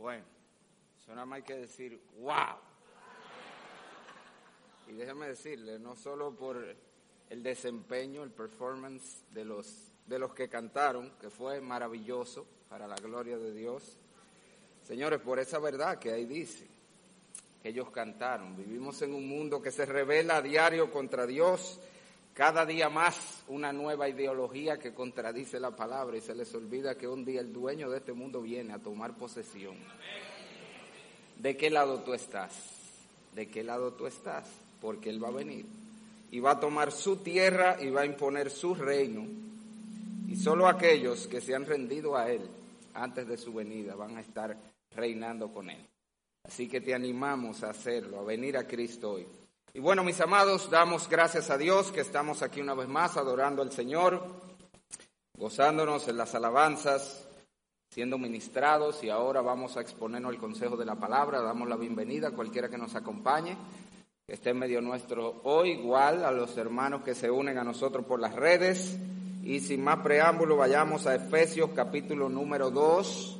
Bueno, eso nada más hay que decir, wow. Y déjeme decirle, no solo por el desempeño, el performance de los, de los que cantaron, que fue maravilloso para la gloria de Dios. Señores, por esa verdad que ahí dice, que ellos cantaron. Vivimos en un mundo que se revela a diario contra Dios, cada día más una nueva ideología que contradice la palabra y se les olvida que un día el dueño de este mundo viene a tomar posesión. ¿De qué lado tú estás? ¿De qué lado tú estás? Porque Él va a venir y va a tomar su tierra y va a imponer su reino. Y solo aquellos que se han rendido a Él antes de su venida van a estar reinando con Él. Así que te animamos a hacerlo, a venir a Cristo hoy. Y bueno, mis amados, damos gracias a Dios que estamos aquí una vez más adorando al Señor, gozándonos en las alabanzas, siendo ministrados y ahora vamos a exponernos el consejo de la palabra. Damos la bienvenida a cualquiera que nos acompañe, que esté en medio nuestro hoy, igual a los hermanos que se unen a nosotros por las redes. Y sin más preámbulo, vayamos a Efesios capítulo número 2.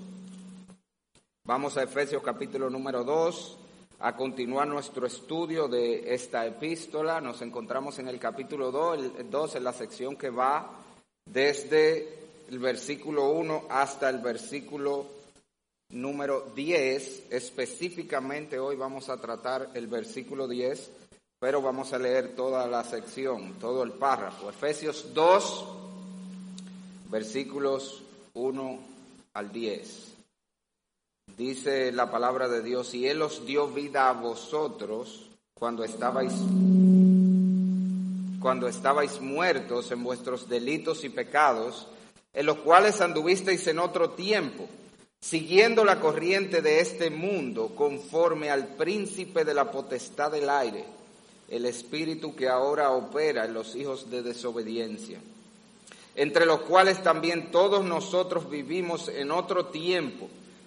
Vamos a Efesios capítulo número 2 a continuar nuestro estudio de esta epístola. Nos encontramos en el capítulo 2, en la sección que va desde el versículo 1 hasta el versículo número 10. Específicamente hoy vamos a tratar el versículo 10, pero vamos a leer toda la sección, todo el párrafo. Efesios 2, versículos 1 al 10. Dice la palabra de Dios, y Él os dio vida a vosotros cuando estabais, cuando estabais muertos en vuestros delitos y pecados, en los cuales anduvisteis en otro tiempo, siguiendo la corriente de este mundo, conforme al príncipe de la potestad del aire, el espíritu que ahora opera en los hijos de desobediencia, entre los cuales también todos nosotros vivimos en otro tiempo,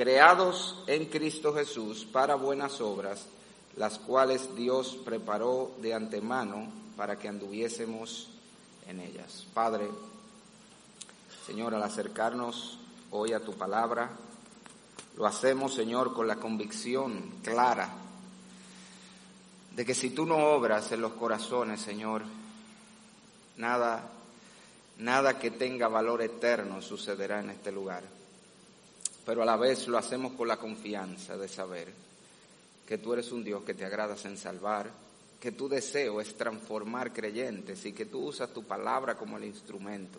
creados en Cristo Jesús para buenas obras, las cuales Dios preparó de antemano para que anduviésemos en ellas. Padre, Señor, al acercarnos hoy a tu palabra, lo hacemos, Señor, con la convicción clara de que si tú no obras en los corazones, Señor, nada, nada que tenga valor eterno sucederá en este lugar pero a la vez lo hacemos con la confianza de saber que tú eres un Dios que te agradas en salvar, que tu deseo es transformar creyentes y que tú usas tu palabra como el instrumento,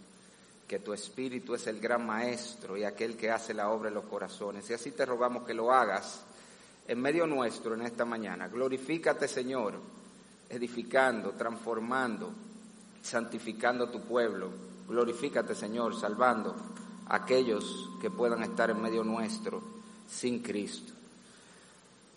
que tu espíritu es el gran maestro y aquel que hace la obra en los corazones. Y así te rogamos que lo hagas en medio nuestro en esta mañana. Glorifícate, Señor, edificando, transformando, santificando tu pueblo. Glorifícate, Señor, salvando aquellos que puedan estar en medio nuestro sin Cristo.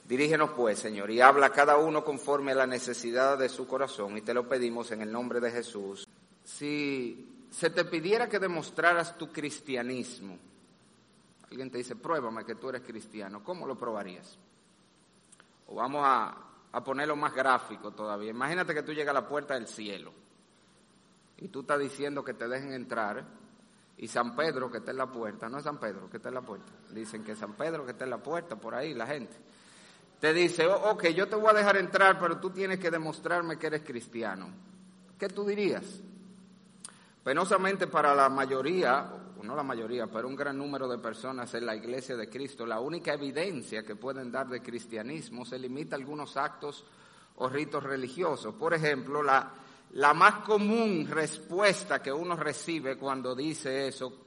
Dirígenos pues, Señor, y habla cada uno conforme a la necesidad de su corazón, y te lo pedimos en el nombre de Jesús. Si se te pidiera que demostraras tu cristianismo, alguien te dice, pruébame que tú eres cristiano, ¿cómo lo probarías? O vamos a, a ponerlo más gráfico todavía. Imagínate que tú llegas a la puerta del cielo y tú estás diciendo que te dejen entrar y San Pedro que está en la puerta, no es San Pedro que está en la puerta, dicen que San Pedro que está en la puerta, por ahí la gente, te dice, oh, ok, yo te voy a dejar entrar, pero tú tienes que demostrarme que eres cristiano. ¿Qué tú dirías? Penosamente para la mayoría, no la mayoría, pero un gran número de personas en la iglesia de Cristo, la única evidencia que pueden dar de cristianismo se limita a algunos actos o ritos religiosos. Por ejemplo, la, la más común respuesta que uno recibe cuando dice eso,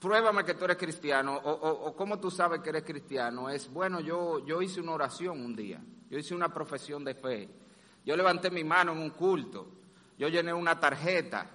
pruébame que tú eres cristiano, o, o, cómo tú sabes que eres cristiano, es, bueno, yo, yo hice una oración un día, yo hice una profesión de fe, yo levanté mi mano en un culto, yo llené una tarjeta,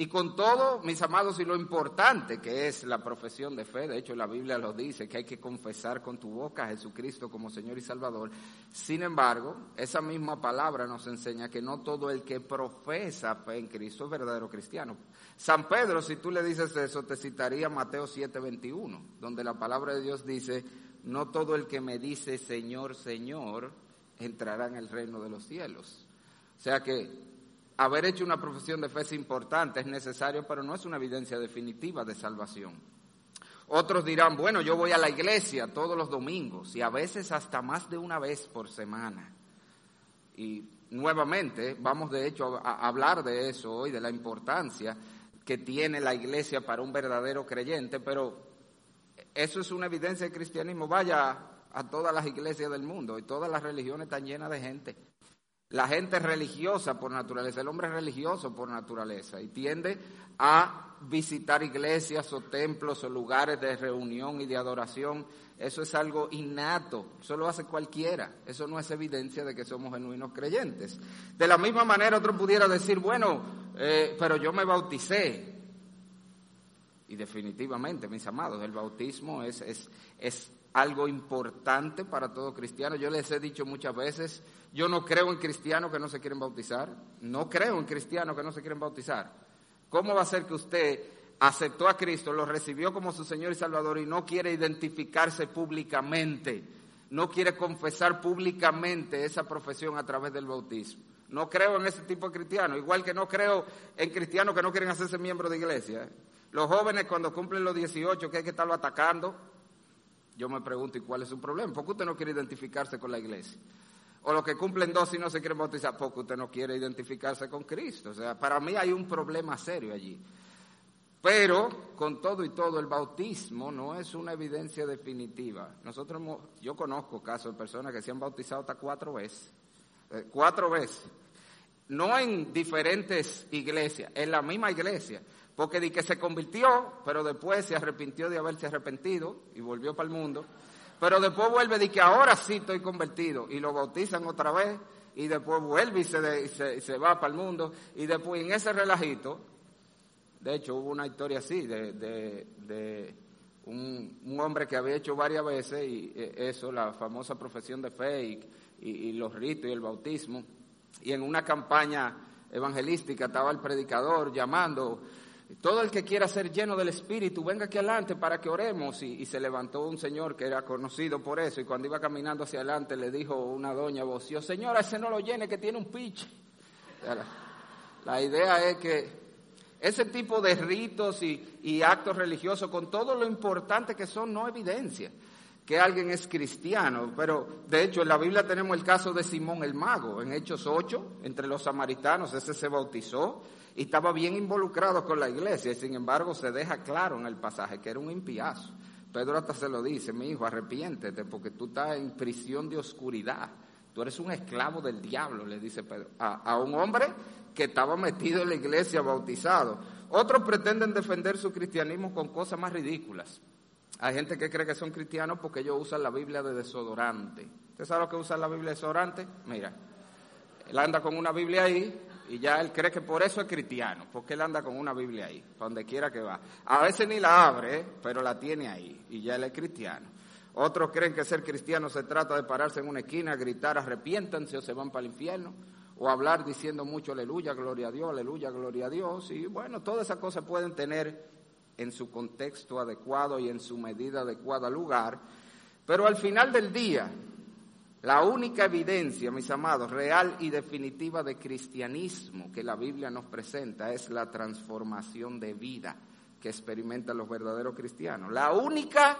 y con todo, mis amados, y lo importante que es la profesión de fe, de hecho la Biblia lo dice, que hay que confesar con tu boca a Jesucristo como Señor y Salvador. Sin embargo, esa misma palabra nos enseña que no todo el que profesa fe en Cristo es verdadero cristiano. San Pedro, si tú le dices eso, te citaría Mateo 7:21, donde la palabra de Dios dice, no todo el que me dice Señor, Señor, entrará en el reino de los cielos. O sea que haber hecho una profesión de fe es importante, es necesario, pero no es una evidencia definitiva de salvación. Otros dirán, bueno, yo voy a la iglesia todos los domingos y a veces hasta más de una vez por semana. Y nuevamente vamos de hecho a hablar de eso hoy, de la importancia que tiene la iglesia para un verdadero creyente, pero eso es una evidencia del cristianismo. Vaya a todas las iglesias del mundo y todas las religiones están llenas de gente. La gente es religiosa por naturaleza, el hombre es religioso por naturaleza y tiende a visitar iglesias o templos o lugares de reunión y de adoración. Eso es algo innato, eso lo hace cualquiera, eso no es evidencia de que somos genuinos creyentes. De la misma manera otro pudiera decir, bueno, eh, pero yo me bauticé. Y definitivamente, mis amados, el bautismo es, es, es algo importante para todo cristiano. Yo les he dicho muchas veces, yo no creo en cristianos que no se quieren bautizar, no creo en cristianos que no se quieren bautizar. ¿Cómo va a ser que usted aceptó a Cristo, lo recibió como su Señor y Salvador y no quiere identificarse públicamente, no quiere confesar públicamente esa profesión a través del bautismo? No creo en ese tipo de cristianos, igual que no creo en cristianos que no quieren hacerse miembros de iglesia. ¿eh? Los jóvenes cuando cumplen los 18, que hay que estarlo atacando, yo me pregunto, ¿y cuál es su problema? ¿Por qué usted no quiere identificarse con la iglesia? O los que cumplen dos y no se quieren bautizar, porque usted no quiere identificarse con Cristo. O sea, para mí hay un problema serio allí. Pero, con todo y todo, el bautismo no es una evidencia definitiva. Nosotros, yo conozco casos de personas que se han bautizado hasta cuatro veces. Eh, cuatro veces. No en diferentes iglesias, en la misma iglesia. Porque di que se convirtió, pero después se arrepintió de haberse arrepentido y volvió para el mundo. Pero después vuelve y que ahora sí estoy convertido. Y lo bautizan otra vez y después vuelve y se, va para el mundo. Y después en ese relajito, de hecho hubo una historia así de, de, un, hombre que había hecho varias veces y eh, eso, la famosa profesión de fe y los ritos y el bautismo. Y en una campaña evangelística estaba el predicador llamando todo el que quiera ser lleno del Espíritu, venga aquí adelante para que oremos. Y, se levantó un señor que era conocido por eso, y cuando iba caminando hacia adelante le dijo una doña voció, señora, ese no lo llene, que tiene un piche. La, idea es que ese tipo de ritos y, y actos religiosos, con todo lo importante que son, no evidencia que alguien es cristiano, pero de hecho en la Biblia tenemos el caso de Simón el mago, en Hechos 8, entre los samaritanos, ese se bautizó, y estaba bien involucrado con la iglesia, y sin embargo se deja claro en el pasaje que era un impiazo. Pedro hasta se lo dice, mi hijo, arrepiéntete porque tú estás en prisión de oscuridad. Tú eres un esclavo del diablo, le dice Pedro, a, a un hombre que estaba metido en la iglesia bautizado. Otros pretenden defender su cristianismo con cosas más ridículas. Hay gente que cree que son cristianos porque ellos usan la Biblia de desodorante. ¿Usted sabe lo que usa la Biblia de desodorante? Mira, él anda con una Biblia ahí y ya él cree que por eso es cristiano, porque él anda con una Biblia ahí, donde quiera que va. A veces ni la abre, pero la tiene ahí y ya él es cristiano. Otros creen que ser cristiano se trata de pararse en una esquina, gritar arrepiéntanse o se van para el infierno, o hablar diciendo mucho aleluya, gloria a Dios, aleluya, gloria a Dios. Y bueno, todas esas cosas pueden tener en su contexto adecuado y en su medida adecuada lugar, pero al final del día, la única evidencia, mis amados, real y definitiva de cristianismo que la Biblia nos presenta es la transformación de vida que experimentan los verdaderos cristianos. La única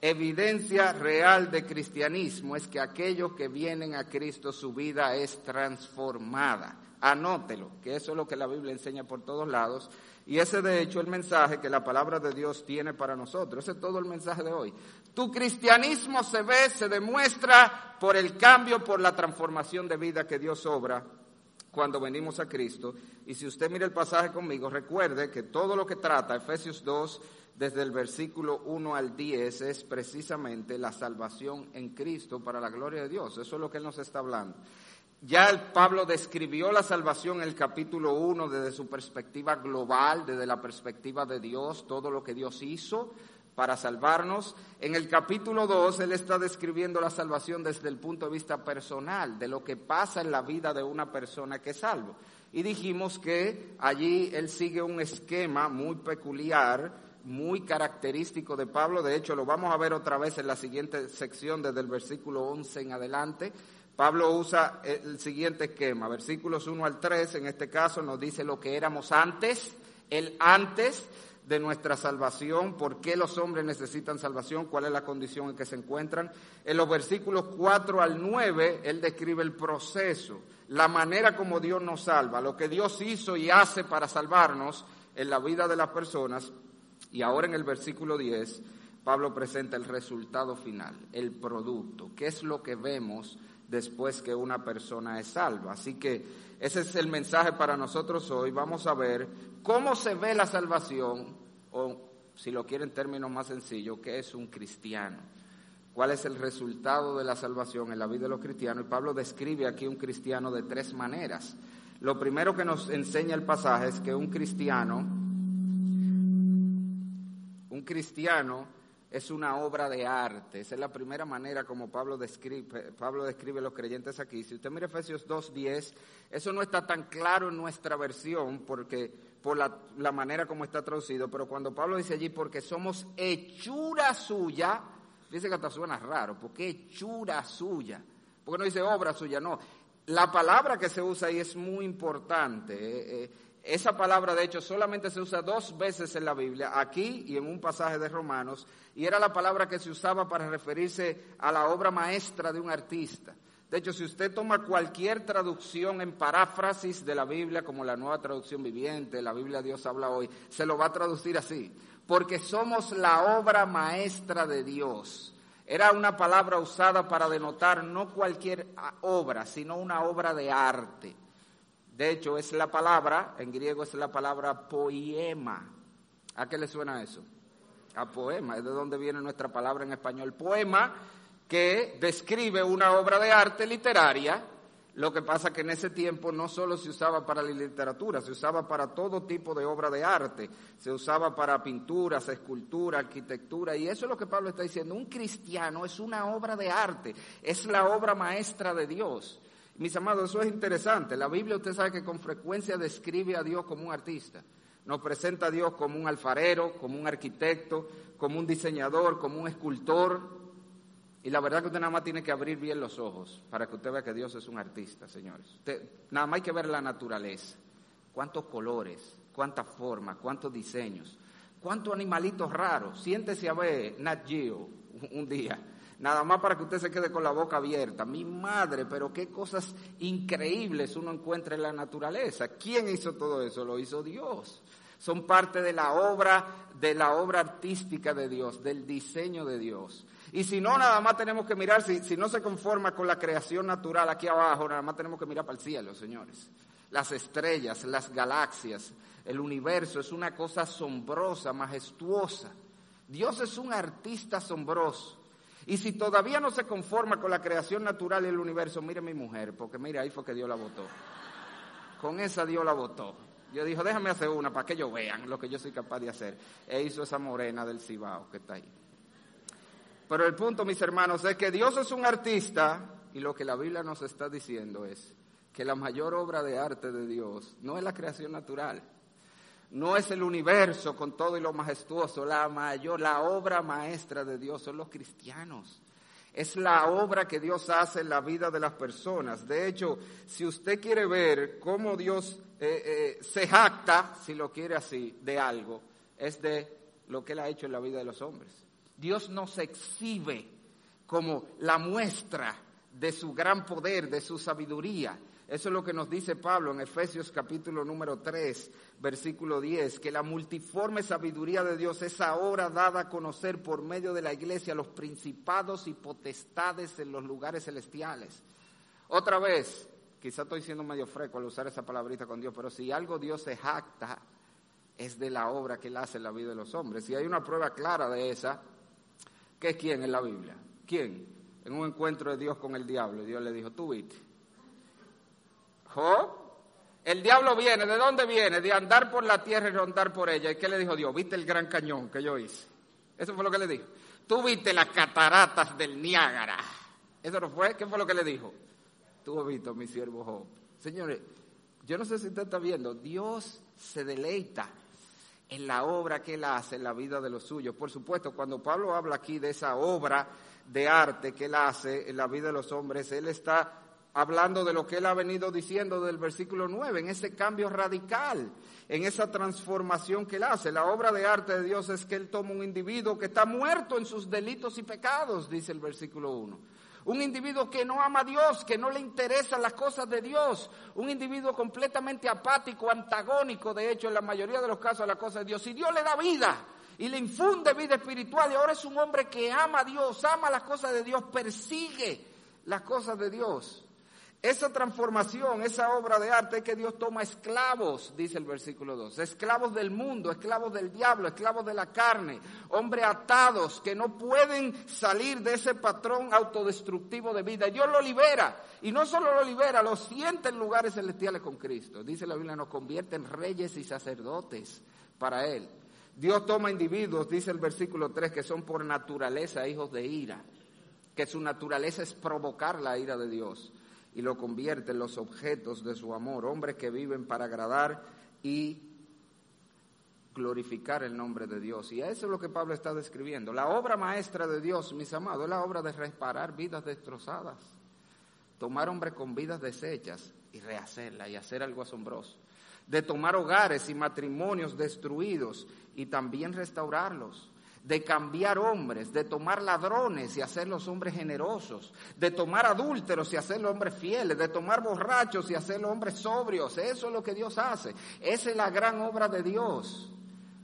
evidencia real de cristianismo es que aquellos que vienen a Cristo su vida es transformada. Anótelo, que eso es lo que la Biblia enseña por todos lados Y ese de hecho el mensaje que la palabra de Dios tiene para nosotros. Ese es todo el mensaje de hoy. Tu cristianismo se ve, se demuestra por el cambio, por la transformación de vida que Dios obra cuando venimos a Cristo. Y si usted mira el pasaje conmigo, recuerde que todo lo que trata Efesios 2, desde el versículo 1 al 10, es precisamente la salvación en Cristo para la gloria de Dios. Eso es lo que Él nos está hablando. Ya el Pablo describió la salvación en el capítulo 1 desde su perspectiva global, desde la perspectiva de Dios, todo lo que Dios hizo para salvarnos. En el capítulo 2 él está describiendo la salvación desde el punto de vista personal, de lo que pasa en la vida de una persona que es salvo. Y dijimos que allí él sigue un esquema muy peculiar, muy característico de Pablo. De hecho, lo vamos a ver otra vez en la siguiente sección, desde el versículo 11 en adelante. Pablo usa el siguiente esquema, versículos 1 al 3, en este caso nos dice lo que éramos antes, el antes de nuestra salvación, por qué los hombres necesitan salvación, cuál es la condición en que se encuentran. En los versículos 4 al 9, él describe el proceso, la manera como Dios nos salva, lo que Dios hizo y hace para salvarnos en la vida de las personas. Y ahora en el versículo 10, Pablo presenta el resultado final, el producto, qué es lo que vemos después que una persona es salva. Así que ese es el mensaje para nosotros hoy. Vamos a ver cómo se ve la salvación, o si lo quieren en términos más sencillos, qué es un cristiano. ¿Cuál es el resultado de la salvación en la vida de los cristianos? Y Pablo describe aquí un cristiano de tres maneras. Lo primero que nos enseña el pasaje es que un cristiano, un cristiano es una obra de arte. Esa es la primera manera como Pablo describe, Pablo describe a los creyentes aquí. Si usted mira Efesios 2.10, eso no está tan claro en nuestra versión porque por la, manera como está traducido, pero cuando Pablo dice allí, porque somos hechura suya, dice que hasta suena raro, porque hechura suya, porque no dice obra suya, no. La palabra que se usa ahí es muy importante. Eh, eh, esa palabra, de hecho, solamente se usa dos veces en la Biblia, aquí y en un pasaje de Romanos, y era la palabra que se usaba para referirse a la obra maestra de un artista. De hecho, si usted toma cualquier traducción en paráfrasis de la Biblia, como la nueva traducción viviente, la Biblia Dios habla hoy, se lo va a traducir así, porque somos la obra maestra de Dios. Era una palabra usada para denotar no cualquier obra, sino una obra de arte. De hecho, es la palabra, en griego es la palabra poema. ¿A qué le suena eso? A poema, es de donde viene nuestra palabra en español. Poema que describe una obra de arte literaria. Lo que pasa que en ese tiempo no solo se usaba para la literatura, se usaba para todo tipo de obra de arte, se usaba para pinturas, escultura, arquitectura, y eso es lo que Pablo está diciendo. Un cristiano es una obra de arte, es la obra maestra de Dios. Mis amados, eso es interesante. La Biblia usted sabe que con frecuencia describe a Dios como un artista. Nos presenta a Dios como un alfarero, como un arquitecto, como un diseñador, como un escultor. Y la verdad que usted nada más tiene que abrir bien los ojos para que usted vea que Dios es un artista, señores. nada más hay que ver la naturaleza. Cuántos colores, cuántas formas, cuántos diseños, cuántos animalitos raros. Siéntese a ver Nat un día nada más para que usted se quede con la boca abierta. Mi madre, pero qué cosas increíbles uno encuentra en la naturaleza. ¿Quién hizo todo eso? Lo hizo Dios. Son parte de la obra, de la obra artística de Dios, del diseño de Dios. Y si no, nada más tenemos que mirar, si, si no se conforma con la creación natural aquí abajo, nada más tenemos que mirar para el cielo, señores. Las estrellas, las galaxias, el universo es una cosa asombrosa, majestuosa. Dios es un artista asombroso. Y si todavía no se conforma con la creación natural del universo, mire mi mujer, porque mire, ahí fue que Dios la votó. Con esa Dios la votó. Yo dijo, déjame hacer una para que ellos vean lo que yo soy capaz de hacer. E hizo esa morena del Cibao que está ahí. Pero el punto, mis hermanos, es que Dios es un artista y lo que la Biblia nos está diciendo es que la mayor obra de arte de Dios no es la creación natural, no es el universo con todo y lo majestuoso, la mayor, la obra maestra de Dios son los cristianos. Es la obra que Dios hace en la vida de las personas. De hecho, si usted quiere ver cómo Dios eh, eh, se jacta, si lo quiere así, de algo, es de lo que Él ha hecho en la vida de los hombres. Dios nos exhibe como la muestra de su gran poder, de su sabiduría. Eso es lo que nos dice Pablo en Efesios capítulo número 3, versículo 10, que la multiforme sabiduría de Dios es ahora dada a conocer por medio de la iglesia los principados y potestades en los lugares celestiales. Otra vez, quizá estoy siendo medio freco al usar esa palabrita con Dios, pero si algo Dios se jacta, es de la obra que Él hace en la vida de los hombres. Y hay una prueba clara de esa, ¿qué es quién en la Biblia? ¿Quién? En un encuentro de Dios con el diablo, Dios le dijo, tú viste El diablo viene, ¿de dónde viene? De andar por la tierra y rondar por ella. ¿Y qué le dijo Dios? ¿Viste el gran cañón que yo hice? Eso fue lo que le dijo. Tú viste las cataratas del Niágara. ¿Eso no fue? ¿Qué fue lo que le dijo? Tú has visto mi siervo Job. Señores, yo no sé si usted está viendo, Dios se deleita en la obra que Él hace en la vida de los suyos. Por supuesto, cuando Pablo habla aquí de esa obra de arte que Él hace en la vida de los hombres, Él está hablando de lo que él ha venido diciendo del versículo 9, en ese cambio radical, en esa transformación que él hace. La obra de arte de Dios es que él toma un individuo que está muerto en sus delitos y pecados, dice el versículo 1. Un individuo que no ama a Dios, que no le interesan las cosas de Dios. Un individuo completamente apático, antagónico, de hecho, en la mayoría de los casos a las cosas de Dios. Y Dios le da vida y le infunde vida espiritual y ahora es un hombre que ama a Dios, ama las cosas de Dios, persigue las cosas de Dios. Esa transformación, esa obra de arte es que Dios toma esclavos, dice el versículo 2, esclavos del mundo, esclavos del diablo, esclavos de la carne, hombres atados que no pueden salir de ese patrón autodestructivo de vida. Dios lo libera y no solo lo libera, lo siente en lugares celestiales con Cristo. Dice la Biblia, nos convierte en reyes y sacerdotes para Él. Dios toma individuos, dice el versículo 3, que son por naturaleza hijos de ira, que su naturaleza es provocar la ira de Dios y lo convierte en los objetos de su amor, hombres que viven para agradar y glorificar el nombre de Dios. Y eso es lo que Pablo está describiendo. La obra maestra de Dios, mis amados, es la obra de reparar vidas destrozadas, tomar hombres con vidas deshechas y rehacerlas y hacer algo asombroso, de tomar hogares y matrimonios destruidos y también restaurarlos de cambiar hombres, de tomar ladrones y hacerlos hombres generosos, de tomar adúlteros y hacerlos hombres fieles, de tomar borrachos y hacerlos hombres sobrios. Eso es lo que Dios hace. Esa es la gran obra de Dios.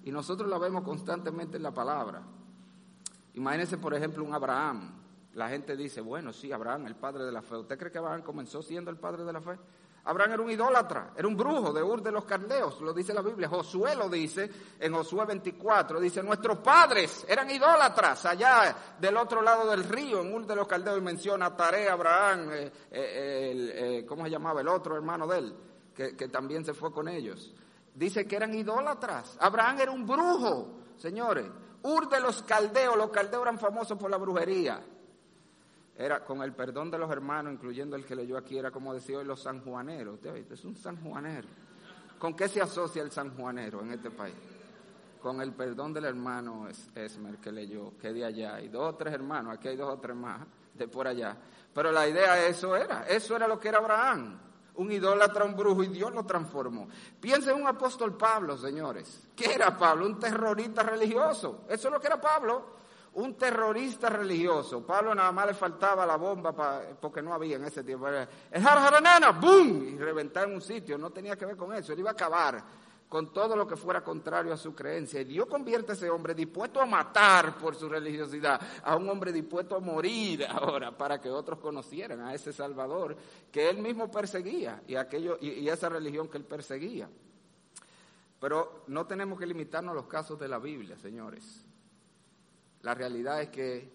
Y nosotros la vemos constantemente en la palabra. Imagínense, por ejemplo, un Abraham. La gente dice, bueno, sí, Abraham, el padre de la fe. ¿Usted cree que Abraham comenzó siendo el padre de la fe? Abraham era un idólatra, era un brujo de Ur de los Caldeos, lo dice la Biblia. Josué lo dice en Josué 24, dice, nuestros padres eran idólatras allá del otro lado del río, en Ur de los Caldeos, y menciona a Tare, Abraham, eh, eh, eh, ¿cómo se llamaba? El otro hermano de él, que, que también se fue con ellos. Dice que eran idólatras. Abraham era un brujo, señores. Ur de los Caldeos, los Caldeos eran famosos por la brujería era con el perdón de los hermanos, incluyendo el que leyó aquí, era como decía hoy los sanjuaneros. Usted es un sanjuanero. ¿Con qué se asocia el sanjuanero en este país? Con el perdón del hermano Esmer que leyó, que de allá, y dos o tres hermanos, aquí hay dos o tres más de por allá. Pero la idea eso era, eso era lo que era Abraham, un idólatra, un brujo, y Dios lo transformó. Piensen en un apóstol Pablo, señores. ¿Qué era Pablo? Un terrorista religioso. Eso es lo que era Pablo un terrorista religioso. Pablo nada más le faltaba la bomba porque no había en ese tiempo. El jarjaranana, ¡boom! Y reventar en un sitio. No tenía que ver con eso. Él iba a acabar con todo lo que fuera contrario a su creencia. Y Dios convierte a ese hombre dispuesto a matar por su religiosidad, a un hombre dispuesto a morir ahora para que otros conocieran a ese Salvador que él mismo perseguía y, aquello, y, y esa religión que él perseguía. Pero no tenemos que limitarnos a los casos de la Biblia, señores. La realidad es que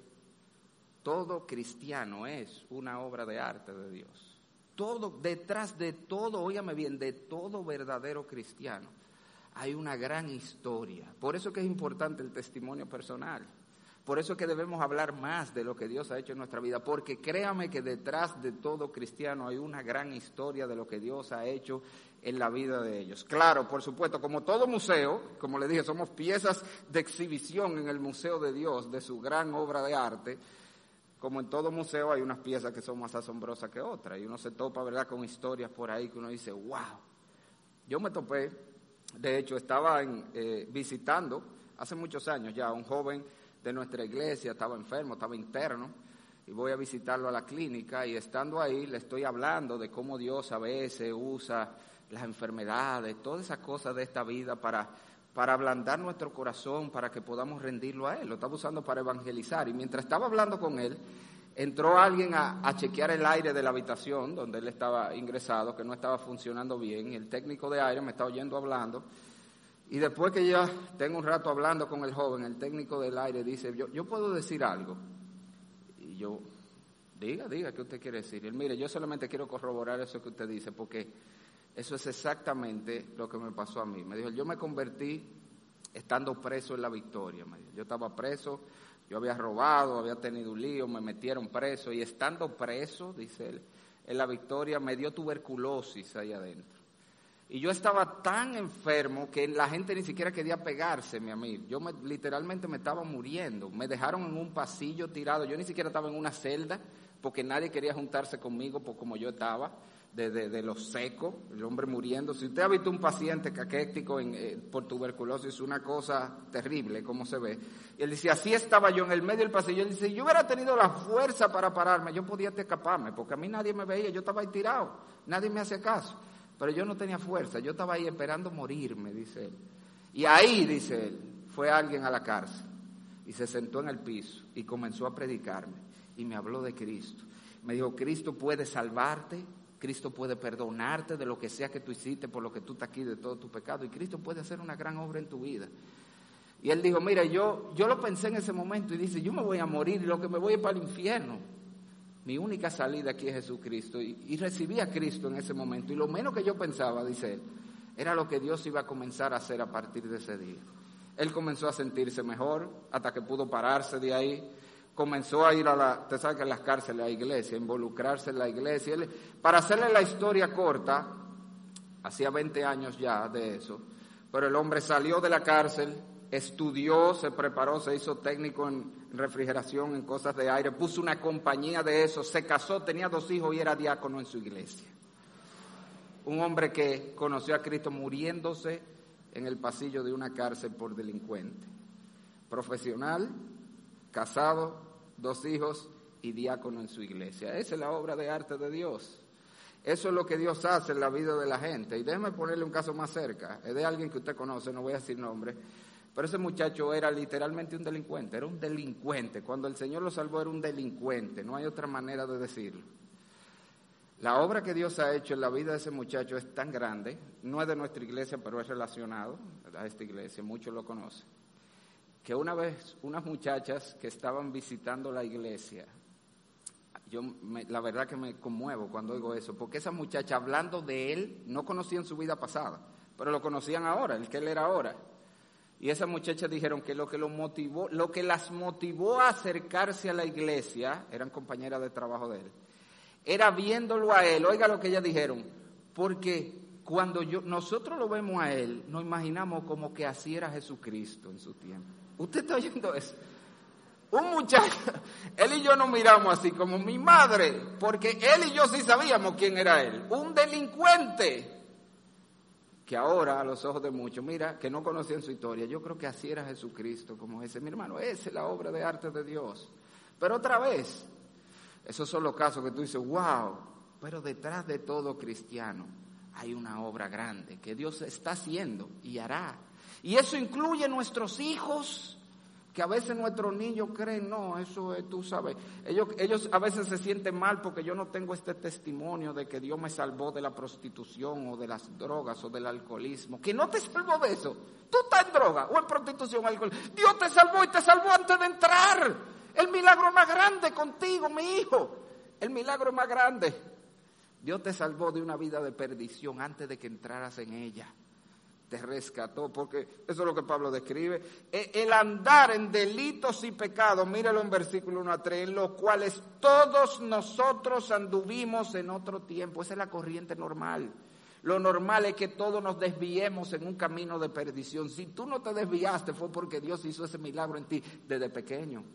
todo cristiano es una obra de arte de Dios. Todo, detrás de todo, óigame bien, de todo verdadero cristiano hay una gran historia. Por eso que es importante el testimonio personal. Por eso que debemos hablar más de lo que Dios ha hecho en nuestra vida, porque créame que detrás de todo cristiano hay una gran historia de lo que Dios ha hecho en la vida de ellos. Claro, por supuesto, como todo museo, como le dije, somos piezas de exhibición en el Museo de Dios, de su gran obra de arte. Como en todo museo hay unas piezas que son más asombrosas que otras y uno se topa, ¿verdad?, con historias por ahí que uno dice, wow. Yo me topé, de hecho, estaba eh, visitando hace muchos años ya un joven de nuestra iglesia, estaba enfermo, estaba interno, y voy a visitarlo a la clínica y estando ahí le estoy hablando de cómo Dios a veces usa las enfermedades, todas esas cosas de esta vida para, para ablandar nuestro corazón, para que podamos rendirlo a Él. Lo estaba usando para evangelizar. Y mientras estaba hablando con Él, entró alguien a, chequear el aire de la habitación donde él estaba ingresado, que no estaba funcionando bien. El técnico de aire me estaba oyendo hablando. Y después que ya tengo un rato hablando con el joven, el técnico del aire dice, yo, yo puedo decir algo. Y yo, diga, diga, ¿qué usted quiere decir? Y él, mire, yo solamente quiero corroborar eso que usted dice, porque eso es exactamente lo que me pasó a mí. Me dijo, yo me convertí estando preso en la victoria. Me dijo. Yo estaba preso, yo había robado, había tenido un lío, me metieron preso y estando preso, dice él, en la victoria me dio tuberculosis ahí adentro. Y yo estaba tan enfermo que la gente ni siquiera quería pegarse, mi amigo. Yo me, literalmente me estaba muriendo. Me dejaron en un pasillo tirado. Yo ni siquiera estaba en una celda porque nadie quería juntarse conmigo por como yo estaba de, de, de lo seco, el hombre muriendo. Si usted ha visto un paciente caquético en, eh, por tuberculosis, una cosa terrible, como se ve. Y él dice, así estaba yo en el medio del pasillo. Él dice, yo hubiera tenido la fuerza para pararme, yo podía escaparme, porque a mí nadie me veía, yo estaba ahí tirado, nadie me hacía caso. Pero yo no tenía fuerza, yo estaba ahí esperando morirme, dice él. Y ahí, dice él, fue alguien a la cárcel y se sentó en el piso y comenzó a predicarme y me habló de Cristo. Me dijo, Cristo puede salvarte, Cristo puede perdonarte de lo que sea que tú hiciste, por lo que tú estás aquí, de todo tu pecado, y Cristo puede hacer una gran obra en tu vida. Y él dijo, mira, yo, yo lo pensé en ese momento y dice, yo me voy a morir y lo que me voy es para el infierno. Mi única salida aquí es Jesucristo. Y, y recibí a Cristo en ese momento. Y lo menos que yo pensaba, dice él, era lo que Dios iba a comenzar a hacer a partir de ese día. Él comenzó a sentirse mejor hasta que pudo pararse de ahí comenzó a ir a la, usted sabe las cárceles, a la iglesia, involucrarse en la iglesia. Para hacerle la historia corta, hacía 20 años ya de eso, pero el hombre salió de la cárcel, estudió, se preparó, se hizo técnico en refrigeración, en cosas de aire, puso una compañía de eso, se casó, tenía dos hijos y era diácono en su iglesia. Un hombre que conoció a Cristo muriéndose en el pasillo de una cárcel por delincuente. Profesional, casado, dos hijos y diácono en su iglesia. Esa es la obra de arte de Dios. Eso es lo que Dios hace en la vida de la gente. Y déjeme ponerle un caso más cerca. Es de alguien que usted conoce, no voy a decir nombre. Pero ese muchacho era literalmente un delincuente, era un delincuente. Cuando el Señor lo salvó era un delincuente, no hay otra manera de decirlo. La obra que Dios ha hecho en la vida de ese muchacho es tan grande, no es de nuestra iglesia, pero es relacionado a esta iglesia, muchos lo conocen que una vez unas muchachas que estaban visitando la iglesia, yo me, la verdad que me conmuevo cuando oigo eso, porque esas muchachas hablando de él no conocían su vida pasada, pero lo conocían ahora, el que él era ahora. Y esas muchachas dijeron que lo que lo motivó, lo que las motivó a acercarse a la iglesia, eran compañeras de trabajo de él, era viéndolo a él, oiga lo que ellas dijeron, porque cuando yo, nosotros lo vemos a él, nos imaginamos como que así era Jesucristo en su tiempo. ¿Usted está oyendo eso? Un muchacho, él y yo nos miramos así como mi madre, porque él y yo sí sabíamos quién era él. Un delincuente que ahora a los ojos de muchos, mira, que no conocían su historia, yo creo que así era Jesucristo, como ese, mi hermano, esa es la obra de arte de Dios. Pero otra vez, esos son los casos que tú dices, wow, pero detrás de todo cristiano hay una obra grande que Dios está haciendo y hará y eso incluye nuestros hijos, que a veces nuestros niños creen, no, eso es, tú sabes, ellos, ellos a veces se sienten mal porque yo no tengo este testimonio de que Dios me salvó de la prostitución o de las drogas o del alcoholismo, que no te salvó de eso, tú estás en droga o en prostitución alcohol, Dios te salvó y te salvó antes de entrar, el milagro más grande contigo, mi hijo, el milagro más grande, Dios te salvó de una vida de perdición antes de que entraras en ella te rescató, porque eso es lo que Pablo describe. E, el andar en delitos y pecados, míralo en versículo 1 a 3, en los cuales todos nosotros anduvimos en otro tiempo. Esa es la corriente normal. Lo normal es que todos nos desviemos en un camino de perdición. Si tú no te desviaste fue porque Dios hizo ese milagro en ti desde pequeño.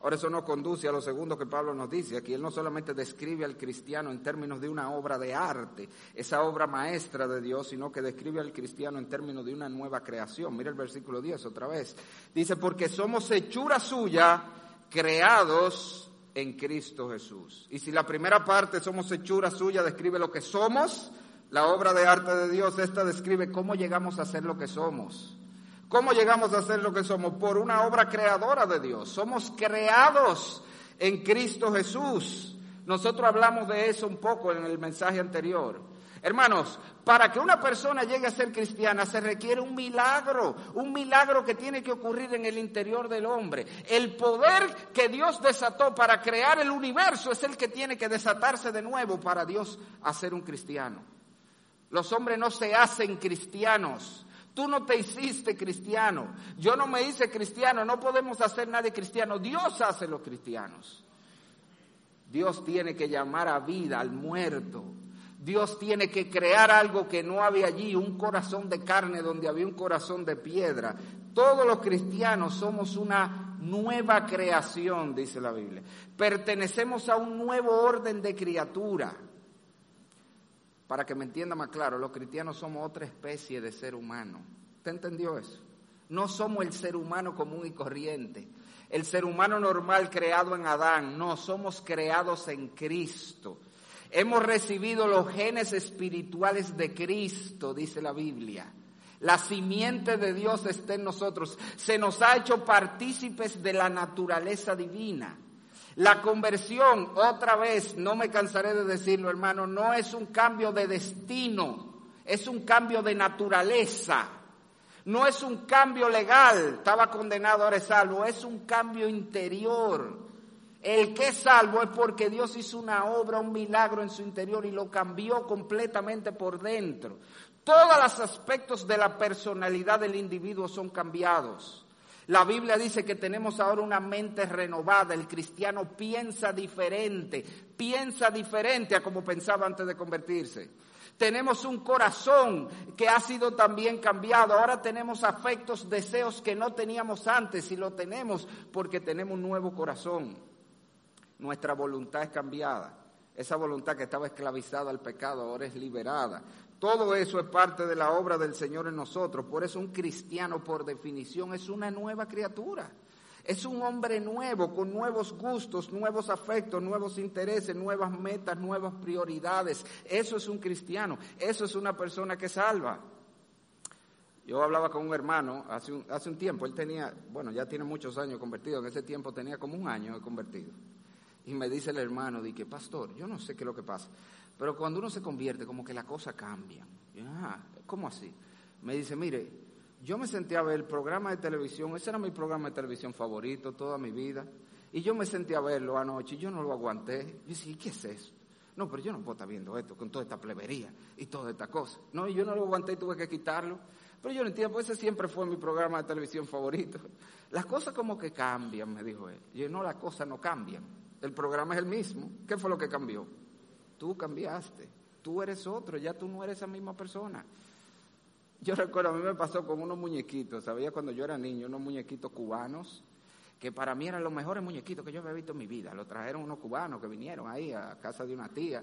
Ahora eso nos conduce a lo segundo que Pablo nos dice. Aquí él no solamente describe al cristiano en términos de una obra de arte, esa obra maestra de Dios, sino que describe al cristiano en términos de una nueva creación. Mira el versículo 10 otra vez. Dice, porque somos hechura suya, creados en Cristo Jesús. Y si la primera parte somos hechura suya, describe lo que somos, la obra de arte de Dios, esta describe cómo llegamos a ser lo que somos. ¿Cómo llegamos a ser lo que somos? Por una obra creadora de Dios. Somos creados en Cristo Jesús. Nosotros hablamos de eso un poco en el mensaje anterior. Hermanos, para que una persona llegue a ser cristiana se requiere un milagro, un milagro que tiene que ocurrir en el interior del hombre. El poder que Dios desató para crear el universo es el que tiene que desatarse de nuevo para Dios hacer un cristiano. Los hombres no se hacen cristianos. Tú no te hiciste cristiano. Yo no me hice cristiano. No podemos hacer nadie cristiano. Dios hace los cristianos. Dios tiene que llamar a vida al muerto. Dios tiene que crear algo que no había allí, un corazón de carne donde había un corazón de piedra. Todos los cristianos somos una nueva creación, dice la Biblia. Pertenecemos a un nuevo orden de criatura. Para que me entienda más claro, los cristianos somos otra especie de ser humano. ¿Usted entendió eso? No somos el ser humano común y corriente, el ser humano normal creado en Adán, no, somos creados en Cristo. Hemos recibido los genes espirituales de Cristo, dice la Biblia. La simiente de Dios está en nosotros. Se nos ha hecho partícipes de la naturaleza divina. La conversión, otra vez, no me cansaré de decirlo, hermano, no es un cambio de destino, es un cambio de naturaleza. No es un cambio legal, estaba condenado, ahora es salvo, es un cambio interior. El que es salvo es porque Dios hizo una obra, un milagro en su interior y lo cambió completamente por dentro. Todos los aspectos de la personalidad del individuo son cambiados. La Biblia dice que tenemos ahora una mente renovada. El cristiano piensa diferente, piensa diferente a como pensaba antes de convertirse. Tenemos un corazón que ha sido también cambiado. Ahora tenemos afectos, deseos que no teníamos antes y lo tenemos porque tenemos un nuevo corazón nuestra voluntad es cambiada. Esa voluntad que estaba esclavizada al pecado ahora es liberada. Todo eso es parte de la obra del Señor en nosotros. Por eso un cristiano, por definición, es una nueva criatura. Es un hombre nuevo, con nuevos gustos, nuevos afectos, nuevos intereses, nuevas metas, nuevas prioridades. Eso es un cristiano. Eso es una persona que salva. Yo hablaba con un hermano hace un, hace un tiempo. Él tenía, bueno, ya tiene muchos años convertido. En ese tiempo tenía como un año convertido. Y me dice el hermano, que pastor, yo no sé qué es lo que pasa, pero cuando uno se convierte, como que la cosa cambia. ah, ¿cómo así? Me dice, mire, yo me senté a ver el programa de televisión, ese era mi programa de televisión favorito toda mi vida, y yo me senté a verlo anoche y yo no lo aguanté. Y dije, ¿qué es eso? No, pero yo no puedo estar viendo esto con toda esta plebería y toda esta cosa. No, y yo no lo aguanté y tuve que quitarlo. Pero yo no entiendo, pues ese siempre fue mi programa de televisión favorito. Las cosas como que cambian, me dijo él. Y yo, no, las cosas no cambian. El programa es el mismo. ¿Qué fue lo que cambió? Tú cambiaste. Tú eres otro, ya tú no eres esa misma persona. Yo recuerdo, a mí me pasó con unos muñequitos, ¿sabía? Cuando yo era niño, unos muñequitos cubanos, que para mí eran los mejores muñequitos que yo había visto en mi vida. Lo trajeron unos cubanos que vinieron ahí a casa de una tía,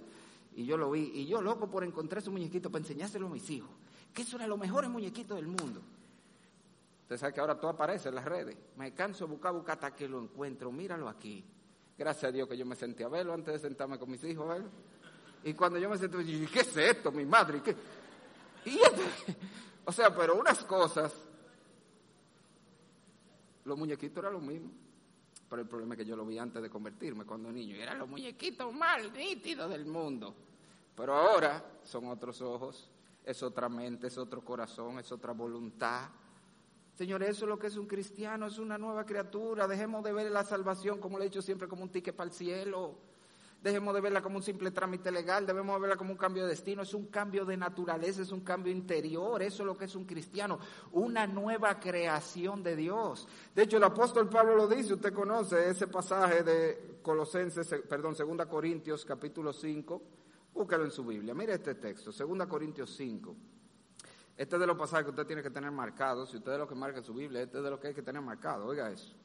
y yo lo vi. Y yo, loco por encontrar ese muñequito para enseñárselo a mis hijos, que eso era los mejores muñequitos del mundo. Usted sabe que ahora todo aparece en las redes. Me canso de buscar, buscar hasta que lo encuentro. Míralo aquí. Gracias a Dios que yo me senté a verlo antes de sentarme con mis hijos a verlo. Y cuando yo me senté, dije, ¿qué es esto, mi madre? Y o sea, pero unas cosas, los muñequitos eran lo mismo. Pero el problema es que yo lo vi antes de convertirme cuando niño. Y eran los muñequitos más nítidos del mundo. Pero ahora son otros ojos, es otra mente, es otro corazón, es otra voluntad. Señores, eso es lo que es un cristiano, es una nueva criatura. Dejemos de ver la salvación, como le he dicho siempre, como un ticket para el cielo. Dejemos de verla como un simple trámite legal, debemos verla como un cambio de destino, es un cambio de naturaleza, es un cambio interior, eso es lo que es un cristiano, una nueva creación de Dios. De hecho, el apóstol Pablo lo dice, usted conoce ese pasaje de Colosenses, perdón, 2 Corintios capítulo 5, búscalo en su Biblia, mire este texto, 2 Corintios 5. Este es de los pasajes que usted tiene que tener marcado. Si usted es lo que marca su Biblia, este es de lo que hay que tener marcado. Oiga eso.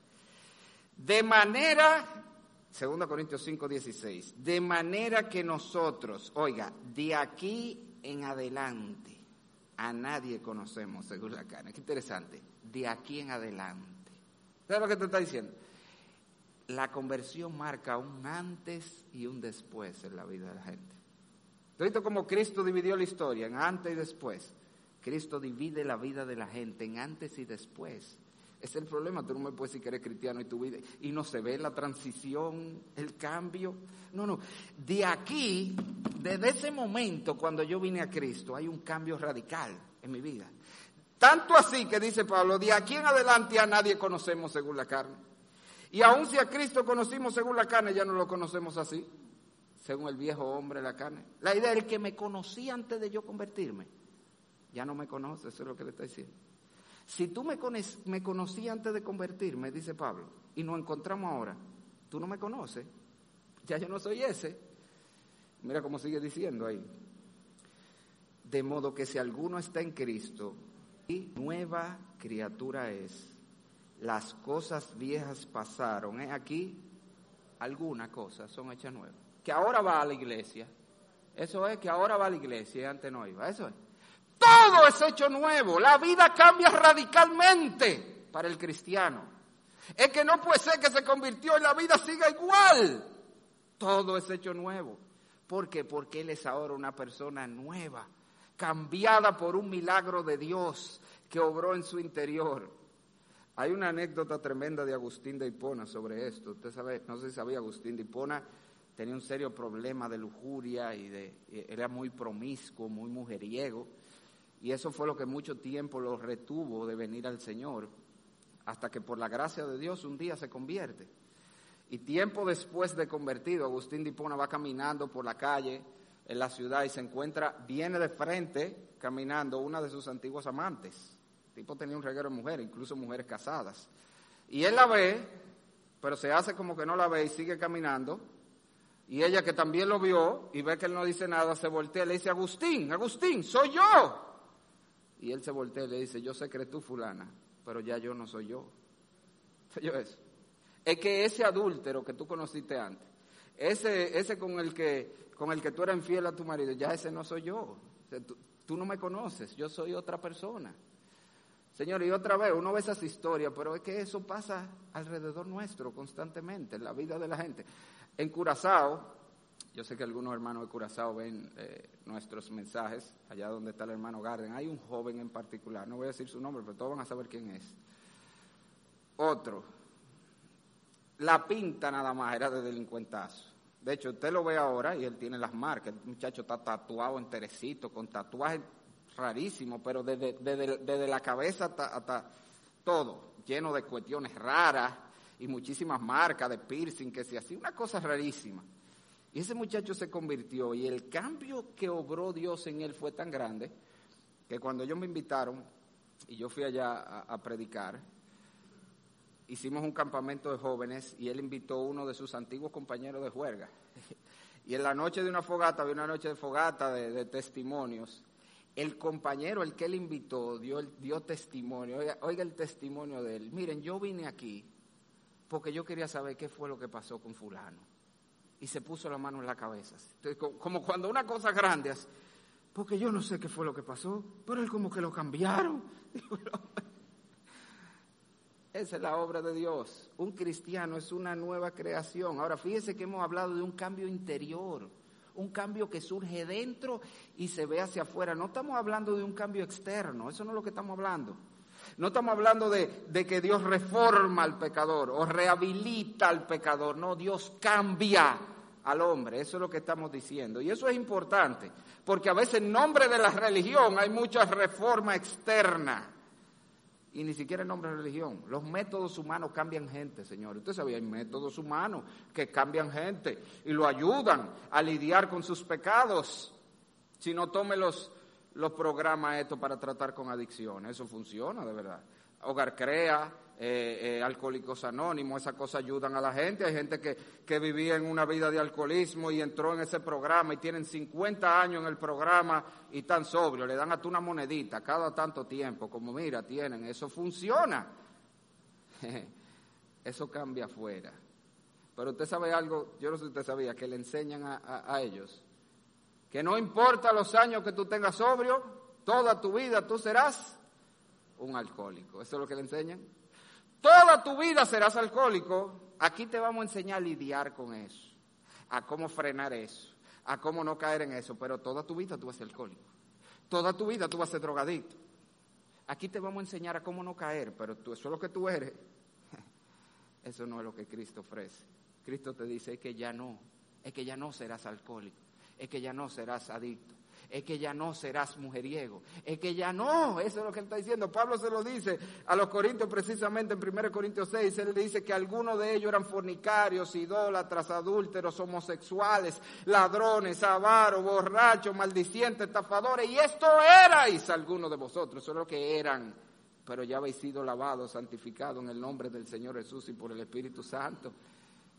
De manera, 2 Corintios 5, 16, de manera que nosotros, oiga, de aquí en adelante, a nadie conocemos según la carne. Qué interesante. De aquí en adelante. ¿Sabes lo que te está diciendo? la conversión marca un antes y un después en la vida de la gente. ¿Tú cómo Cristo dividió la historia en antes y después? Cristo divide la vida de la gente en antes y después. Es el problema, tú no me puedes decir que eres cristiano y tu vida, y no se ve la transición, el cambio. No, no. De aquí, desde ese momento, cuando yo vine a Cristo, hay un cambio radical en mi vida. Tanto así que dice Pablo, de aquí en adelante a nadie conocemos según la carne. Y aun si a Cristo conocimos según la carne, ya no lo conocemos así, según el viejo hombre la carne. La idea es que me conocí antes de yo convertirme, ya no me conoce, eso es lo que le está diciendo. Si tú me, me conocías antes de convertirme, dice Pablo, y nos encontramos ahora, tú no me conoces, ya yo no soy ese. Mira cómo sigue diciendo ahí. De modo que si alguno está en Cristo, y nueva criatura es. Las cosas viejas pasaron. ¿eh? Aquí algunas cosas son hechas nuevas. Que ahora va a la iglesia. Eso es que ahora va a la iglesia antes no iba. Eso es. Todo es hecho nuevo. La vida cambia radicalmente para el cristiano. Es que no puede ser que se convirtió y la vida siga igual. Todo es hecho nuevo. ¿Por qué? Porque Él es ahora una persona nueva, cambiada por un milagro de Dios que obró en su interior. Hay una anécdota tremenda de Agustín de Hipona sobre esto. Usted sabe, no sé si sabía, Agustín de Hipona tenía un serio problema de lujuria y de, era muy promiscuo, muy mujeriego. Y eso fue lo que mucho tiempo lo retuvo de venir al Señor, hasta que por la gracia de Dios un día se convierte. Y tiempo después de convertido, Agustín de Hipona va caminando por la calle en la ciudad y se encuentra, viene de frente caminando una de sus antiguos amantes. El tipo tenía un reguero de mujeres, incluso mujeres casadas. Y él la ve, pero se hace como que no la ve y sigue caminando. Y ella que también lo vio y ve que él no dice nada, se voltea y le dice, Agustín, Agustín, soy yo. Y él se voltea y le dice, yo sé que eres tú fulana, pero ya yo no soy yo. yo? Es que ese adúltero que tú conociste antes, ese, ese con, el que, con el que tú eras infiel a tu marido, ya ese no soy yo. tú, tú, no me conoces, yo soy otra persona. Señor, y otra vez, uno ve esas historias, pero es que eso pasa alrededor nuestro constantemente, en la vida de la gente. En Curazao, yo sé que algunos hermanos de Curazao ven eh, nuestros mensajes, allá donde está el hermano Garden. Hay un joven en particular, no voy a decir su nombre, pero todos van a saber quién es. Otro, la pinta nada más era de delincuentazo. De hecho, usted lo ve ahora y él tiene las marcas. El muchacho está tatuado enterecito, con tatuajes rarísimos, pero desde, la cabeza hasta, hasta, todo, lleno de cuestiones raras y muchísimas marcas de piercing, que se hacía una cosa rarísima. Y ese muchacho se convirtió y el cambio que obró Dios en él fue tan grande que cuando ellos me invitaron y yo fui allá a, predicar, hicimos un campamento de jóvenes y él invitó a uno de sus antiguos compañeros de juerga. Y en la noche de una fogata, había una noche de fogata de, testimonios, el compañero, el que él invitó, dio, dio testimonio. Oiga, oiga, el testimonio de él. Miren, yo vine aquí porque yo quería saber qué fue lo que pasó con fulano y se puso la mano en la cabeza. como cuando una cosa grande, porque yo no sé qué fue lo que pasó, pero él como que lo cambiaron. Esa es la obra de Dios. Un cristiano es una nueva creación. Ahora fíjese que hemos hablado de un cambio interior, un cambio que surge dentro y se ve hacia afuera. No estamos hablando de un cambio externo, eso no es lo que estamos hablando. No estamos hablando de, que Dios reforma al pecador o rehabilita al pecador. No, Dios cambia al hombre. Eso es lo que estamos diciendo. Y eso es importante, porque a veces en nombre de la religión hay mucha reforma externa. Y ni siquiera en nombre de religión. Los métodos humanos cambian gente, señor. Usted sabía, hay métodos humanos que cambian gente y lo ayudan a lidiar con sus pecados. Si no tome los, los programas estos para tratar con adicciones. Eso funciona, de verdad. Hogar Crea, eh, eh, Alcohólicos Anónimos, esas cosas ayudan a la gente. Hay gente que, que vivía en una vida de alcoholismo y entró en ese programa y tienen 50 años en el programa y están sobrios. Le dan a tú una monedita cada tanto tiempo, como mira, tienen. Eso funciona. Eso cambia afuera. Pero usted sabe algo, yo no sé si usted sabía, que le enseñan a ellos que no importa los años que tú tengas sobrio, toda tu vida tú serás un alcohólico. Eso es lo que le enseñan. toda tu vida serás alcohólico, aquí te vamos a enseñar a lidiar con eso, a cómo frenar eso, a cómo no caer en eso, pero toda tu vida tú vas a ser alcohólico, toda tu vida tú vas a ser drogadito. Aquí te vamos a enseñar a cómo no caer, pero tú, eso es lo que tú eres. Eso no es lo que Cristo ofrece. Cristo te dice que ya no, es que ya no serás alcohólico, es que ya no serás adicto, es que ya no serás mujeriego, es que ya no, eso es lo que él está diciendo. Pablo se lo dice a los corintios precisamente en 1 Corintios 6, él dice que algunos de ellos eran fornicarios, idólatras, adúlteros, homosexuales, ladrones, avaros, borrachos, maldicientes, estafadores, y esto erais algunos de vosotros, eso es lo que eran, pero ya habéis sido lavados, santificados en el nombre del Señor Jesús y por el Espíritu Santo.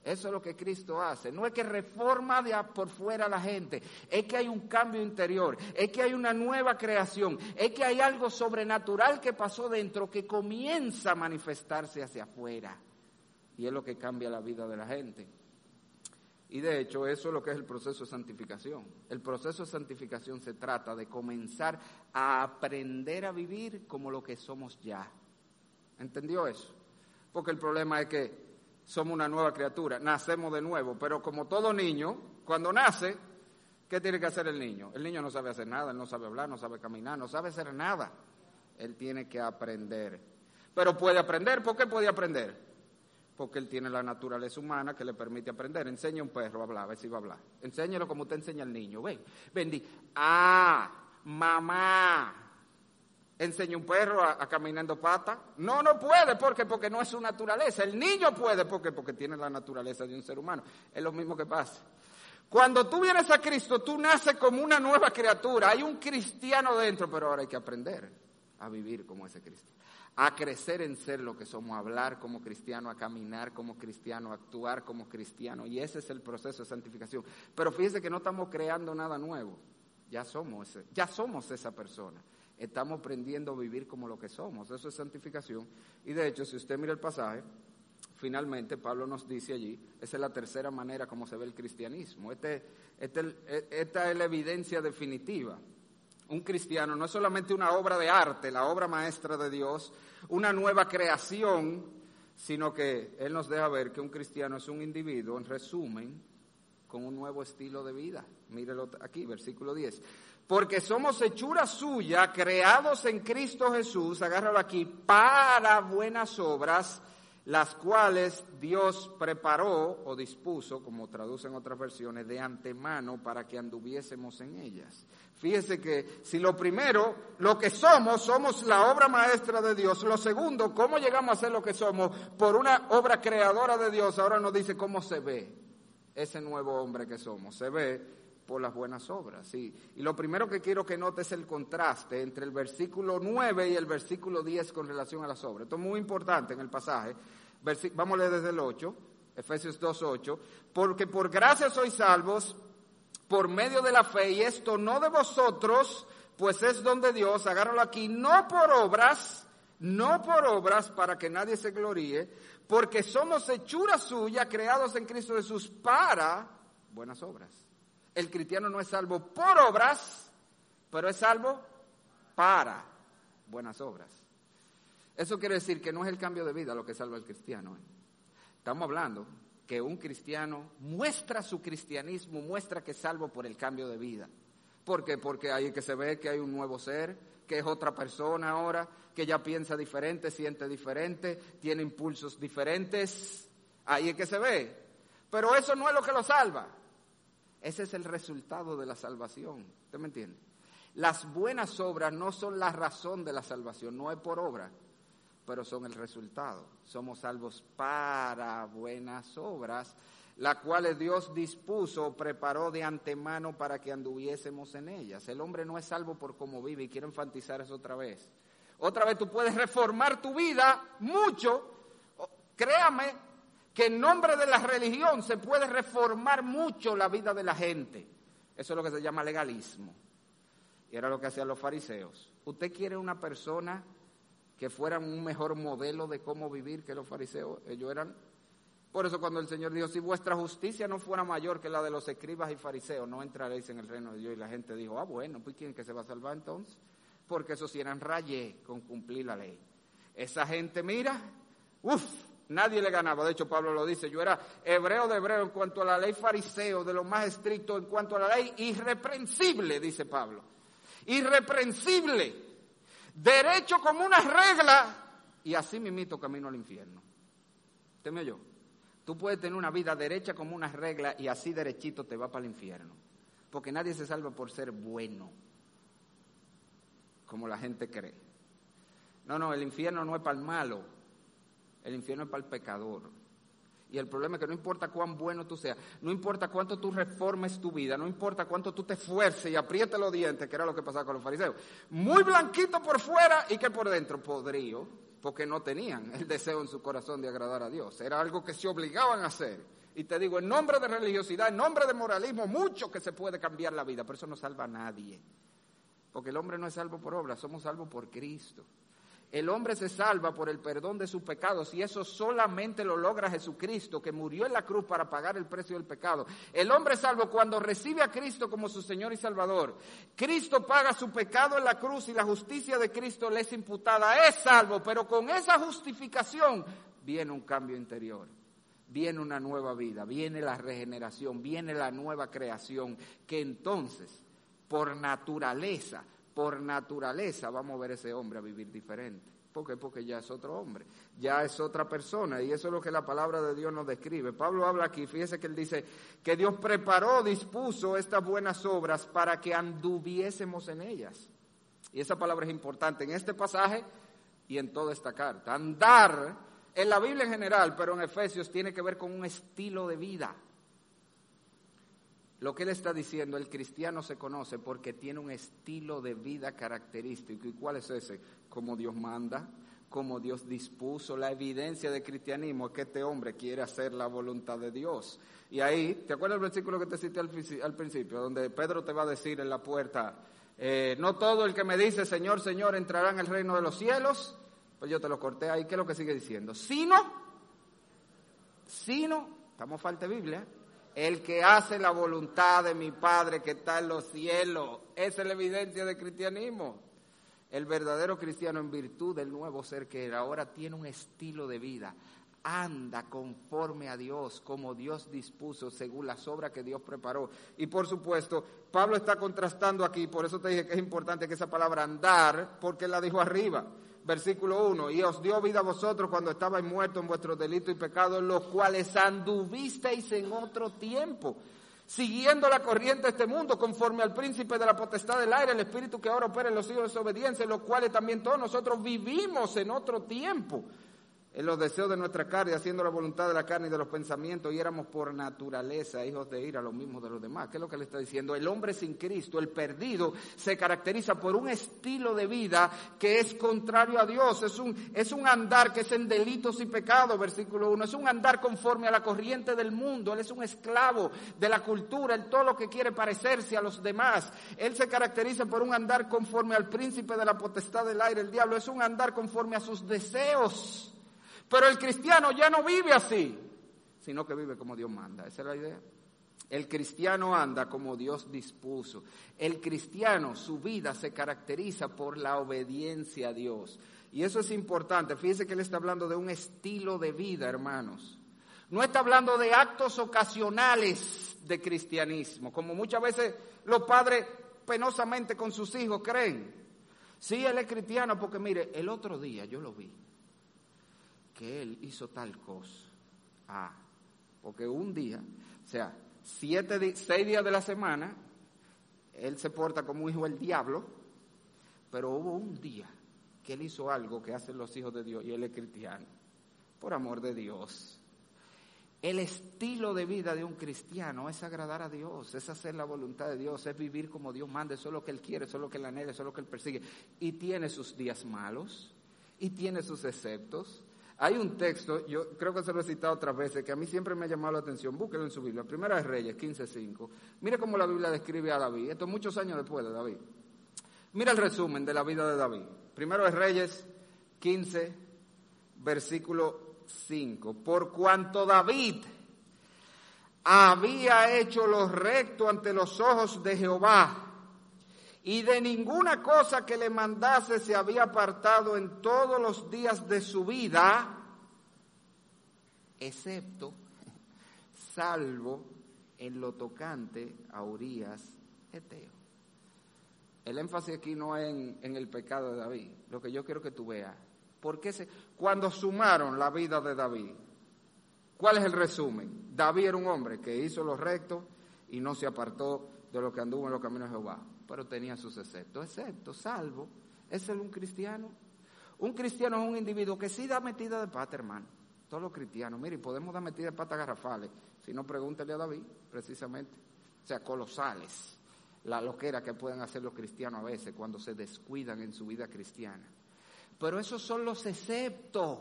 Eso es lo que Cristo hace. No es que reforma de por fuera a la gente, es que hay un cambio interior, es que hay una nueva creación, es que hay algo sobrenatural que pasó dentro que comienza a manifestarse hacia afuera. Y es lo que cambia la vida de la gente. Y de hecho eso es lo que es el proceso de santificación. El proceso de santificación se trata de comenzar a aprender a vivir como lo que somos ya. ¿Entendió eso? Porque el problema es que somos una nueva criatura, nacemos de nuevo, pero como todo niño, cuando nace, ¿qué tiene que hacer el niño? El niño no sabe hacer nada, él no sabe hablar, no sabe caminar, no sabe hacer nada. Él tiene que aprender. Pero puede aprender, ¿por qué puede aprender? Porque él tiene la naturaleza humana que le permite aprender. Enseña a un perro a hablar, a ver si va a hablar. Enséñalo como usted enseña al niño. Ven, ven, ah, mamá, enseña un perro a, caminando pata. No, no puede, porque porque no es su naturaleza. El niño puede, porque porque tiene la naturaleza de un ser humano. Es lo mismo que pasa. Cuando tú vienes a Cristo, tú naces como una nueva criatura. Hay un cristiano dentro, pero ahora hay que aprender a vivir como ese cristiano. A crecer en ser lo que somos, a hablar como cristiano, a caminar como cristiano, a actuar como cristiano. Y ese es el proceso de santificación. Pero fíjese que no estamos creando nada nuevo. Ya somos, ya somos esa persona estamos aprendiendo a vivir como lo que somos. Eso es santificación. Y de hecho, si usted mira el pasaje, finalmente Pablo nos dice allí, esa es la tercera manera como se ve el cristianismo. Este, este, esta es la evidencia definitiva. Un cristiano no es solamente una obra de arte, la obra maestra de Dios, una nueva creación, sino que Él nos deja ver que un cristiano es un individuo, en resumen, con un nuevo estilo de vida. Mírelo aquí, versículo 10 porque somos hechura suya, creados en Cristo Jesús, agárralo aquí, para buenas obras, las cuales Dios preparó o dispuso, como traducen otras versiones, de antemano para que anduviésemos en ellas. Fíjese que si lo primero, lo que somos, somos la obra maestra de Dios. Lo segundo, cómo llegamos a ser lo que somos por una obra creadora de Dios. Ahora nos dice cómo se ve ese nuevo hombre que somos. Se ve por las buenas obras. Y lo primero que quiero que note es el contraste entre el versículo 9 y el versículo 10 con relación a las obras. Esto es muy importante en el pasaje. Vamos a leer desde el 8, Efesios 2, 8. Porque por gracia sois salvos por medio de la fe, y esto no de vosotros, pues es donde Dios, agárralo aquí, no por obras, no por obras para que nadie se gloríe, porque somos hechura suya, creados en Cristo Jesús para buenas obras el cristiano no es salvo por obras, pero es salvo para buenas obras. Eso quiere decir que no es el cambio de vida lo que salva al cristiano. ¿eh? Estamos hablando que un cristiano muestra su cristianismo, muestra que es salvo por el cambio de vida. ¿Por qué? Porque ahí que se ve que hay un nuevo ser, que es otra persona ahora, que ya piensa diferente, siente diferente, tiene impulsos diferentes. Ahí es que se ve. Pero eso no es lo que lo salva. Ese es el resultado de la salvación. ¿Usted me entiende? Las buenas obras no son la razón de la salvación, no es por obra, pero son el resultado. Somos salvos para buenas obras, las cuales Dios dispuso, preparó de antemano para que anduviésemos en ellas. El hombre no es salvo por cómo vive y quiero enfatizar eso otra vez. Otra vez tú puedes reformar tu vida mucho, créame, que en nombre de la religión se puede reformar mucho la vida de la gente. Eso es lo que se llama legalismo. Y era lo que hacían los fariseos. ¿Usted quiere una persona que fuera un mejor modelo de cómo vivir que los fariseos? Ellos eran... Por eso cuando el Señor dijo, si vuestra justicia no fuera mayor que la de los escribas y fariseos, no entraréis en el reino de Dios. Y la gente dijo, ah, bueno, pues ¿quién que se va a salvar entonces? Porque esos eran rayé con cumplir la ley. Esa gente, mira, Uf, nadie le ganaba. De hecho, Pablo lo dice, yo era hebreo de hebreo en cuanto a la ley fariseo, de lo más estricto en cuanto a la ley, irreprensible, dice Pablo. Irreprensible. Derecho como una regla y así mismito camino al infierno. ¿Usted me? Tú puedes tener una vida derecha como una regla y así derechito te va para el infierno. Porque nadie se salva por ser bueno, como la gente cree. No, no, el infierno no es para el malo, el infierno es para el pecador. Y el problema es que no importa cuán bueno tú seas, no importa cuánto tú reformes tu vida, no importa cuánto tú te esfuerces y aprietes los dientes, que era lo que pasaba con los fariseos. Muy blanquito por fuera y que por dentro podrido, porque no tenían el deseo en su corazón de agradar a Dios. Era algo que se obligaban a hacer. Y te digo, en nombre de religiosidad, en nombre de moralismo, mucho que se puede cambiar la vida, pero eso no salva a nadie. Porque el hombre no es salvo por obra, somos salvos por Cristo. El hombre se salva por el perdón de sus pecados y eso solamente lo logra Jesucristo, que murió en la cruz para pagar el precio del pecado. El hombre es salvo cuando recibe a Cristo como su Señor y Salvador. Cristo paga su pecado en la cruz y la justicia de Cristo le es imputada. Es salvo, pero con esa justificación viene un cambio interior. Viene una nueva vida, viene la regeneración, viene la nueva creación, que entonces, por naturaleza, por naturaleza vamos a ver a ese hombre a vivir diferente. ¿Por qué? Porque ya es otro hombre, ya es otra persona y eso es lo que la palabra de Dios nos describe. Pablo habla aquí, fíjese que él dice que Dios preparó, dispuso estas buenas obras para que anduviésemos en ellas. Y esa palabra es importante en este pasaje y en toda esta carta. Andar en la Biblia en general, pero en Efesios tiene que ver con un estilo de vida. Lo que él está diciendo, el cristiano se conoce porque tiene un estilo de vida característico. ¿Y cuál es ese? Como Dios manda, como Dios dispuso. La evidencia del cristianismo es que este hombre quiere hacer la voluntad de Dios. Y ahí, ¿te acuerdas del versículo que te cité al, principio, donde Pedro te va a decir en la puerta, eh, no todo el que me dice Señor, Señor entrará en el reino de los cielos? Pues yo te lo corté ahí, ¿qué es lo que sigue diciendo? Sino, sino, estamos falta de Biblia, el que hace la voluntad de mi Padre que está en los cielos. Es la evidencia del cristianismo. El verdadero cristiano en virtud del nuevo ser que ahora tiene un estilo de vida. Anda conforme a Dios, como Dios dispuso, según las obras que Dios preparó. Y por supuesto, Pablo está contrastando aquí, por eso te dije que es importante que esa palabra andar, porque la dijo arriba versículo 1, y os dio vida a vosotros cuando estabais muertos en vuestros delitos y pecados, los cuales anduvisteis en otro tiempo, siguiendo la corriente de este mundo, conforme al príncipe de la potestad del aire, el espíritu que ahora opera en los hijos de desobediencia, los cuales también todos nosotros vivimos en otro tiempo en los deseos de nuestra carne, haciendo la voluntad de la carne y de los pensamientos, y éramos por naturaleza hijos de ira, lo mismo de los demás. ¿Qué es lo que le está diciendo? El hombre sin Cristo, el perdido, se caracteriza por un estilo de vida que es contrario a Dios, es un, es un andar que es en delitos y pecados, versículo 1, es un andar conforme a la corriente del mundo, él es un esclavo de la cultura, él todo lo que quiere parecerse a los demás, él se caracteriza por un andar conforme al príncipe de la potestad del aire, el diablo, es un andar conforme a sus deseos. Pero el cristiano ya no vive así, sino que vive como Dios manda. Esa es la idea. El cristiano anda como Dios dispuso. El cristiano, su vida se caracteriza por la obediencia a Dios. Y eso es importante. Fíjese que él está hablando de un estilo de vida, hermanos. No está hablando de actos ocasionales de cristianismo, como muchas veces los padres penosamente con sus hijos creen. Sí, él es cristiano porque mire, el otro día yo lo vi que él hizo tal cosa. Ah, porque un día, o sea, siete, seis días de la semana, él se porta como hijo del diablo, pero hubo un día que él hizo algo que hacen los hijos de Dios y él es cristiano, por amor de Dios. El estilo de vida de un cristiano es agradar a Dios, es hacer la voluntad de Dios, es vivir como Dios manda, eso es lo que Él quiere, eso es lo que Él anhela, eso es lo que Él persigue. Y tiene sus días malos, y tiene sus exceptos, hay un texto, yo creo que se lo he citado otras veces, que a mí siempre me ha llamado la atención. Búsquelo en su Biblia. Primera de Reyes, 15.5. Mire cómo la Biblia describe a David. Esto muchos años después de David. Mira el resumen de la vida de David. Primero de Reyes 15, versículo 5. Por cuanto David había hecho lo recto ante los ojos de Jehová y de ninguna cosa que le mandase se había apartado en todos los días de su vida, excepto, salvo en lo tocante a Urias Eteo. El énfasis aquí no es en, el pecado de David, lo que yo quiero que tú veas. Porque se, cuando sumaron la vida de David, ¿cuál es el resumen? David era un hombre que hizo lo recto y no se apartó de lo que anduvo en los caminos de Jehová, pero tenía sus exceptos, excepto, salvo. ¿Es él un cristiano? Un cristiano es un individuo que sí da metida de pata, hermano. Todos los cristianos, mire, podemos dar metida de pata garrafales. Si no, pregúntele a David, precisamente. O sea, colosales la loquera que pueden hacer los cristianos a veces cuando se descuidan en su vida cristiana. Pero esos son los exceptos.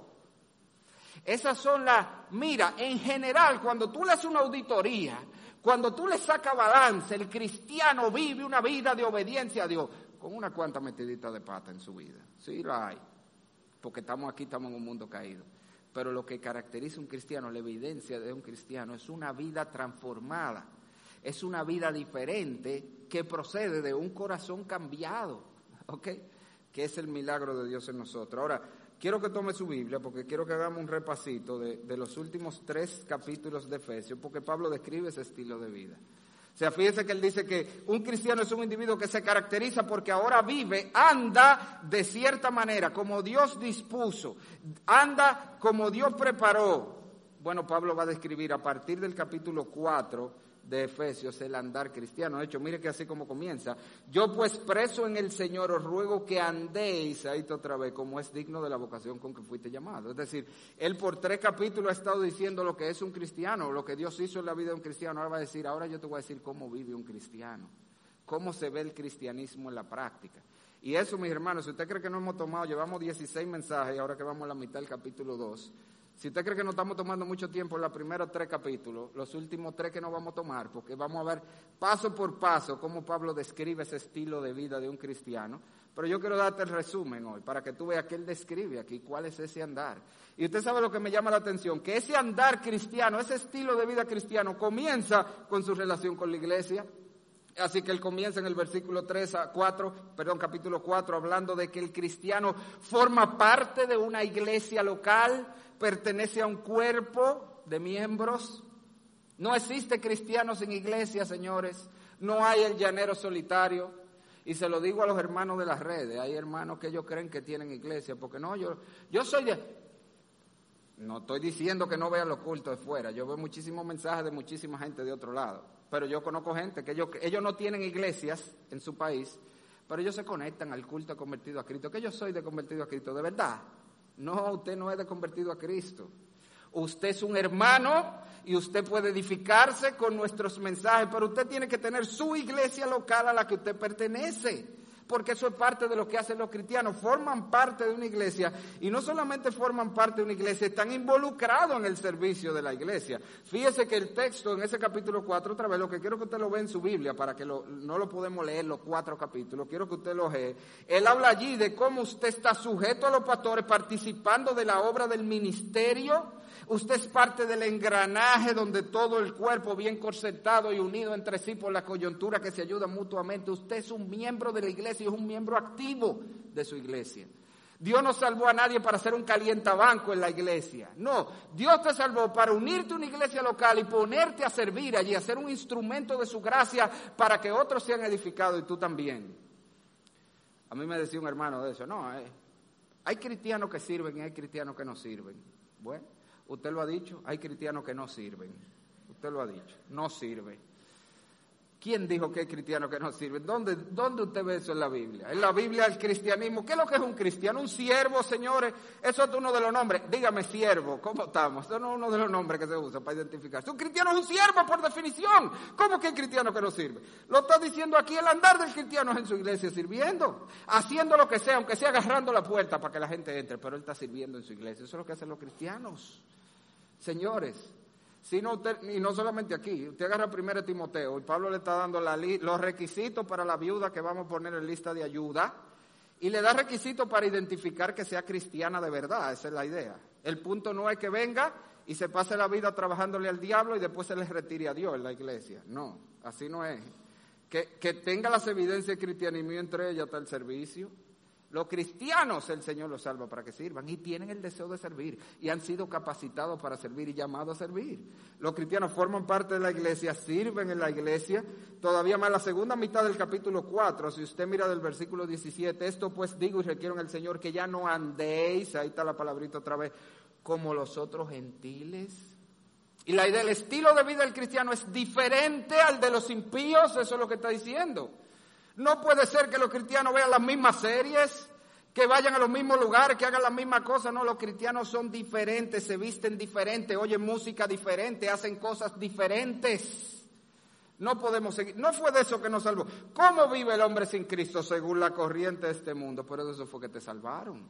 Esas son las, mira, en general, cuando tú le haces una auditoría, cuando tú le sacas balance, el cristiano vive una vida de obediencia a Dios, con una cuanta metidita de pata en su vida. Sí, la hay. Porque estamos aquí, estamos en un mundo caído. Pero lo que caracteriza a un cristiano, la evidencia de un cristiano, es una vida transformada es una vida diferente que procede de un corazón cambiado, ¿ok? Que es el milagro de Dios en nosotros. Ahora, quiero que tome su Biblia porque quiero que hagamos un repasito de, los últimos tres capítulos de Efesios, porque Pablo describe ese estilo de vida. O sea, fíjese que él dice que un cristiano es un individuo que se caracteriza porque ahora vive, anda de cierta manera, como Dios dispuso, anda como Dios preparó. Bueno, Pablo va a describir a partir del capítulo 4 de Efesios, el andar cristiano. De hecho, mire que así como comienza. Yo pues preso en el Señor os ruego que andéis, ahí otra vez, como es digno de la vocación con que fuiste llamado. Es decir, él por tres capítulos ha estado diciendo lo que es un cristiano, lo que Dios hizo en la vida de un cristiano. Ahora va a decir, ahora yo te voy a decir cómo vive un cristiano, cómo se ve el cristianismo en la práctica. Y eso, mis hermanos, si usted cree que no hemos tomado, llevamos 16 mensajes, ahora que vamos a la mitad del capítulo 2, si usted cree que no estamos tomando mucho tiempo en los primeros tres capítulos, los últimos tres que no vamos a tomar, porque vamos a ver paso por paso cómo Pablo describe ese estilo de vida de un cristiano. Pero yo quiero darte el resumen hoy para que tú veas que él describe aquí cuál es ese andar. Y usted sabe lo que me llama la atención, que ese andar cristiano, ese estilo de vida cristiano comienza con su relación con la iglesia. Así que él comienza en el versículo 3 a 4, perdón, capítulo 4, hablando de que el cristiano forma parte de una iglesia local, pertenece a un cuerpo de miembros. No existe cristiano sin iglesia, señores. No hay el llanero solitario. Y se lo digo a los hermanos de las redes. Hay hermanos que ellos creen que tienen iglesia. Porque no, yo, yo soy de... No estoy diciendo que no vean los cultos de fuera. Yo veo muchísimos mensajes de muchísima gente de otro lado. Pero yo conozco gente que ellos, ellos no tienen iglesias en su país, pero ellos se conectan al culto convertido a Cristo. Que yo soy de convertido a Cristo, de verdad. No, usted no es de convertido a Cristo. Usted es un hermano y usted puede edificarse con nuestros mensajes, pero usted tiene que tener su iglesia local a la que usted pertenece porque eso es parte de lo que hacen los cristianos, forman parte de una iglesia y no solamente forman parte de una iglesia, están involucrados en el servicio de la iglesia. Fíjese que el texto en ese capítulo 4, otra vez, lo que quiero que usted lo vea en su Biblia, para que no lo podemos leer los cuatro capítulos, quiero que usted lo lea. Él habla allí de cómo usted está sujeto a los pastores, participando de la obra del ministerio, Usted es parte del engranaje donde todo el cuerpo bien corsetado y unido entre sí por la coyuntura que se ayuda mutuamente. Usted es un miembro de la iglesia y es un miembro activo de su iglesia. Dios no salvó a nadie para hacer un calientabanco en la iglesia. No, Dios te salvó para unirte a una iglesia local y ponerte a servir allí, a ser un instrumento de su gracia para que otros sean edificados y tú también. A mí me decía un hermano de eso, no, eh, hay cristianos que sirven y hay cristianos que no sirven. Bueno, Usted lo ha dicho, hay cristianos que no sirven. Usted lo ha dicho, no sirve. ¿Quién dijo que hay cristianos que no sirven? ¿Dónde, ¿Dónde usted ve eso en la Biblia? En la Biblia el cristianismo. ¿Qué es lo que es un cristiano? Un siervo, señores. Eso es uno de los nombres. Dígame, siervo. ¿Cómo estamos? Eso no es uno de los nombres que se usa para identificarse. Un cristiano es un siervo por definición. ¿Cómo que hay cristiano que no sirve? Lo está diciendo aquí el andar del cristiano es en su iglesia sirviendo. Haciendo lo que sea, aunque sea agarrando la puerta para que la gente entre. Pero él está sirviendo en su iglesia. Eso es lo que hacen los cristianos. Señores, sino y no solamente aquí, usted agarra primero Timoteo y Pablo le está dando los requisitos para la viuda que vamos a poner en lista de ayuda y le da requisitos para identificar que sea cristiana de verdad, esa es la idea. El punto no es que venga y se pase la vida trabajándole al diablo y después se le retire a Dios en la iglesia. No, así no es. Que, que tenga las evidencias de cristianismo entre ellas está el servicio, Los cristianos el Señor los salva para que sirvan y tienen el deseo de servir y han sido capacitados para servir y llamados a servir. Los cristianos forman parte de la iglesia, sirven en la iglesia. Todavía más la segunda mitad del capítulo 4, si usted mira del versículo 17, esto pues digo y requiero en el Señor que ya no andéis, ahí está la palabrita otra vez, como los otros gentiles. Y la idea, el estilo de vida del cristiano es diferente al de los impíos, eso es lo que está diciendo. No puede ser que los cristianos vean las mismas series, que vayan a los mismos lugares, que hagan las mismas cosas. No, los cristianos son diferentes, se visten diferente, oyen música diferente, hacen cosas diferentes. No podemos seguir. No fue de eso que nos salvó. ¿Cómo vive el hombre sin Cristo según la corriente de este mundo? Pero eso fue que te salvaron.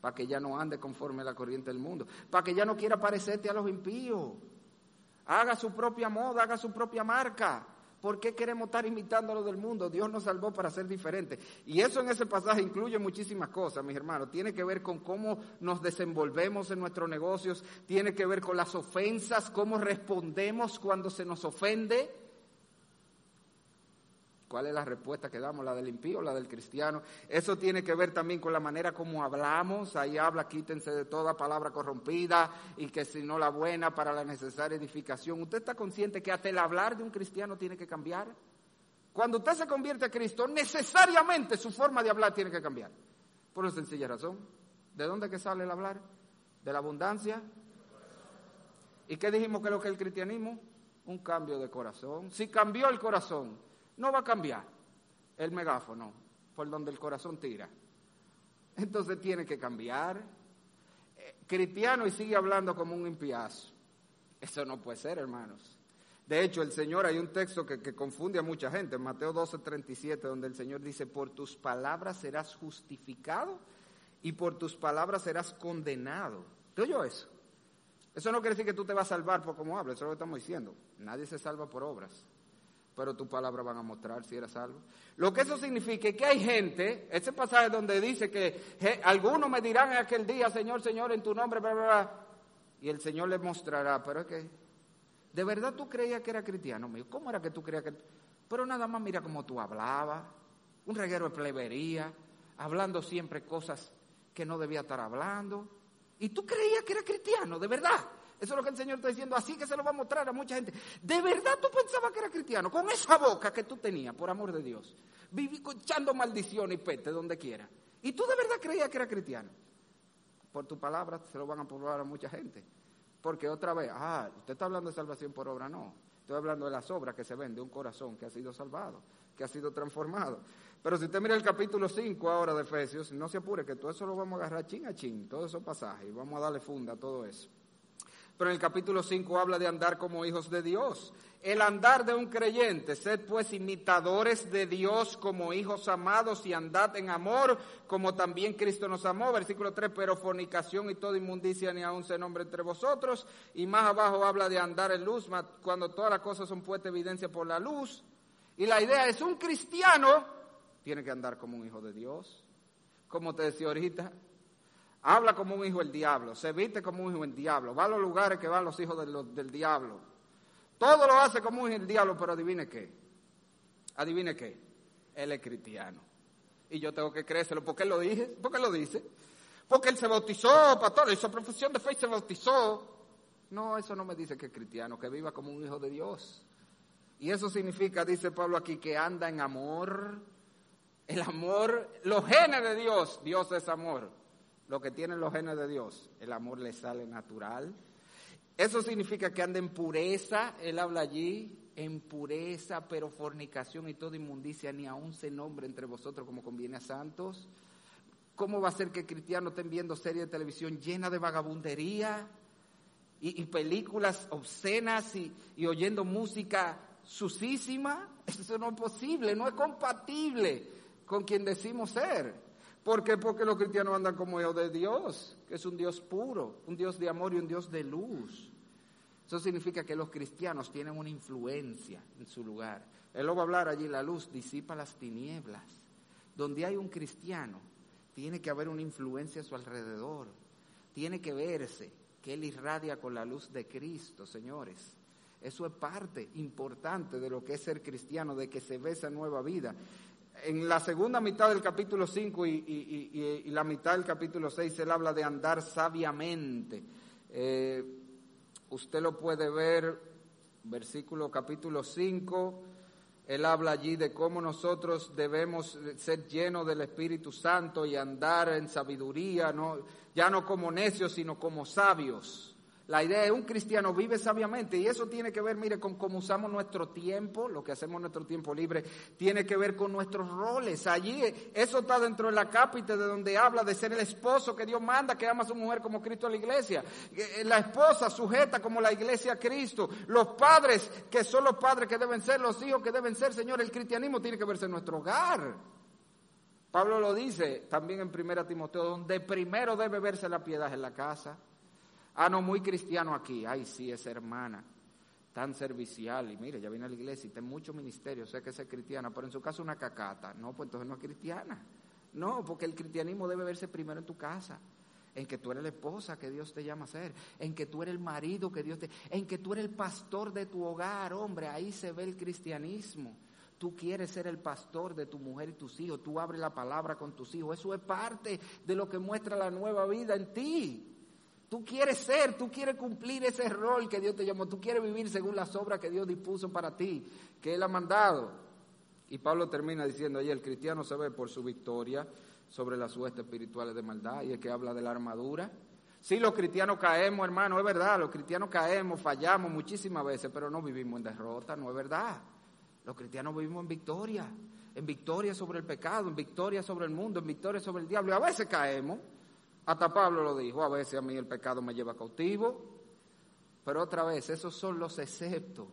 Para que ya no ande conforme a la corriente del mundo. Para que ya no quiera parecerte a los impíos. Haga su propia moda, haga su propia marca. ¿Por qué queremos estar imitando lo del mundo? Dios nos salvó para ser diferentes. Y eso en ese pasaje incluye muchísimas cosas, mis hermanos. Tiene que ver con cómo nos desenvolvemos en nuestros negocios, tiene que ver con las ofensas, cómo respondemos cuando se nos ofende. ¿Cuál es la respuesta que damos? ¿La del impío o la del cristiano? Eso tiene que ver también con la manera como hablamos. Ahí habla, quítense de toda palabra corrompida y que si no la buena para la necesaria edificación. ¿Usted está consciente que hasta el hablar de un cristiano tiene que cambiar? Cuando usted se convierte a Cristo, necesariamente su forma de hablar tiene que cambiar. Por una sencilla razón. ¿De dónde que sale el hablar? ¿De la abundancia? ¿Y qué dijimos que es lo que es el cristianismo? Un cambio de corazón. Si cambió el corazón, no va a cambiar el megáfono por donde el corazón tira. Entonces tiene que cambiar. Eh, cristiano y sigue hablando como un impiazo. Eso no puede ser, hermanos. De hecho, el Señor, hay un texto que, confunde a mucha gente, en Mateo 12, 37, donde el Señor dice, por tus palabras serás justificado y por tus palabras serás condenado. ¿Te oyó eso? Eso no quiere decir que tú te vas a salvar por cómo hablas, eso es lo que estamos diciendo. Nadie se salva por obras pero tu palabra van a mostrar si eres salvo. Lo que eso significa es que hay gente, ese pasaje donde dice que algunos me dirán en aquel día, Señor, Señor, en tu nombre, bla, bla, bla, y el Señor le mostrará, pero es que, ¿de verdad tú creías que era cristiano? Mío? ¿Cómo era que tú creías que...? Pero nada más mira cómo tú hablabas, un reguero de plebería, hablando siempre cosas que no debía estar hablando, y tú creías que era cristiano, de verdad. Eso es lo que el Señor está diciendo, así que se lo va a mostrar a mucha gente. ¿De verdad tú pensabas que era cristiano? Con esa boca que tú tenías, por amor de Dios. Viví echando maldición y pete donde quiera. ¿Y tú de verdad creías que era cristiano? Por tu palabra se lo van a probar a mucha gente. Porque otra vez, ah, usted está hablando de salvación por obra, no. Estoy hablando de las obras que se ven de un corazón que ha sido salvado, que ha sido transformado. Pero si usted mira el capítulo 5 ahora de Efesios, no se apure, que todo eso lo vamos a agarrar chin a chin, todos esos pasajes, y vamos a darle funda a todo eso. Pero en el capítulo 5 habla de andar como hijos de Dios. El andar de un creyente, sed pues imitadores de Dios como hijos amados y andad en amor como también Cristo nos amó. Versículo 3, pero fornicación y toda inmundicia ni aun se nombre entre vosotros. Y más abajo habla de andar en luz, cuando todas las cosas son puestas evidencia por la luz. Y la idea es, un cristiano tiene que andar como un hijo de Dios. Como te decía ahorita, Habla como un hijo del diablo, se viste como un hijo del diablo, va a los lugares que van los hijos del, diablo. Todo lo hace como un hijo del diablo, pero adivine qué. Adivine qué. Él es cristiano. Y yo tengo que creérselo. ¿Por qué lo dije? ¿Por qué lo dice? Porque él se bautizó, pastor, hizo profesión de fe y se bautizó. No, eso no me dice que es cristiano, que viva como un hijo de Dios. Y eso significa, dice Pablo aquí, que anda en amor. El amor, los genes de Dios, Dios es amor lo que tienen los genes de Dios, el amor le sale natural. Eso significa que anda en pureza, él habla allí, en pureza, pero fornicación y toda inmundicia ni aún se nombre entre vosotros como conviene a santos. ¿Cómo va a ser que cristianos estén viendo series de televisión llenas de vagabundería y, películas obscenas y, y oyendo música susísima? Eso no es posible, no es compatible con quien decimos ser. ¿Por qué? Porque los cristianos andan como hijos de Dios, que es un Dios puro, un Dios de amor y un Dios de luz. Eso significa que los cristianos tienen una influencia en su lugar. Él lo va a hablar allí, la luz disipa las tinieblas. Donde hay un cristiano, tiene que haber una influencia a su alrededor. Tiene que verse que él irradia con la luz de Cristo, señores. Eso es parte importante de lo que es ser cristiano, de que se ve esa nueva vida. En la segunda mitad del capítulo 5 y, la mitad del capítulo 6, él habla de andar sabiamente. Eh, usted lo puede ver, versículo capítulo 5, él habla allí de cómo nosotros debemos ser llenos del Espíritu Santo y andar en sabiduría, no, ya no como necios, sino como sabios. La idea es un cristiano vive sabiamente y eso tiene que ver, mire, con cómo usamos nuestro tiempo, lo que hacemos en nuestro tiempo libre, tiene que ver con nuestros roles. Allí eso está dentro de la cápita de donde habla de ser el esposo que Dios manda, que ama a su mujer como Cristo a la iglesia. Eh, la esposa sujeta como la iglesia a Cristo. Los padres que son los padres que deben ser, los hijos que deben ser, Señor, el cristianismo tiene que verse en nuestro hogar. Pablo lo dice también en 1 Timoteo, donde primero debe verse la piedad en la casa. Ah, no, muy cristiano aquí. Ay, sí, esa hermana, tan servicial. Y mire, ya viene a la iglesia y tiene mucho ministerio, sé que es cristiana, pero en su caso una cacata. No, pues entonces no es cristiana. No, porque el cristianismo debe verse primero en tu casa en que tú eres la esposa que Dios te llama a ser, en que tú eres el marido que Dios te, en que tú eres el pastor de tu hogar, hombre, ahí se ve el cristianismo. Tú quieres ser el pastor de tu mujer y tus hijos, tú abres la palabra con tus hijos, eso es parte de lo que muestra la nueva vida en ti. Tú quieres ser, tú quieres cumplir ese rol que Dios te llamó, tú quieres vivir según las obras que Dios dispuso para ti, que Él ha mandado. Y Pablo termina diciendo ahí, el cristiano se ve por su victoria sobre las huestes espirituales de maldad, y es que habla de la armadura. Sí, los cristianos caemos, hermano, es verdad, los cristianos caemos, fallamos muchísimas veces, pero no vivimos en derrota, no es verdad. Los cristianos vivimos en victoria, en victoria sobre el pecado, en victoria sobre el mundo, en victoria sobre el diablo, y a veces caemos, hasta Pablo lo dijo, a veces a mí el pecado me lleva cautivo, pero otra vez, esos son los exceptos.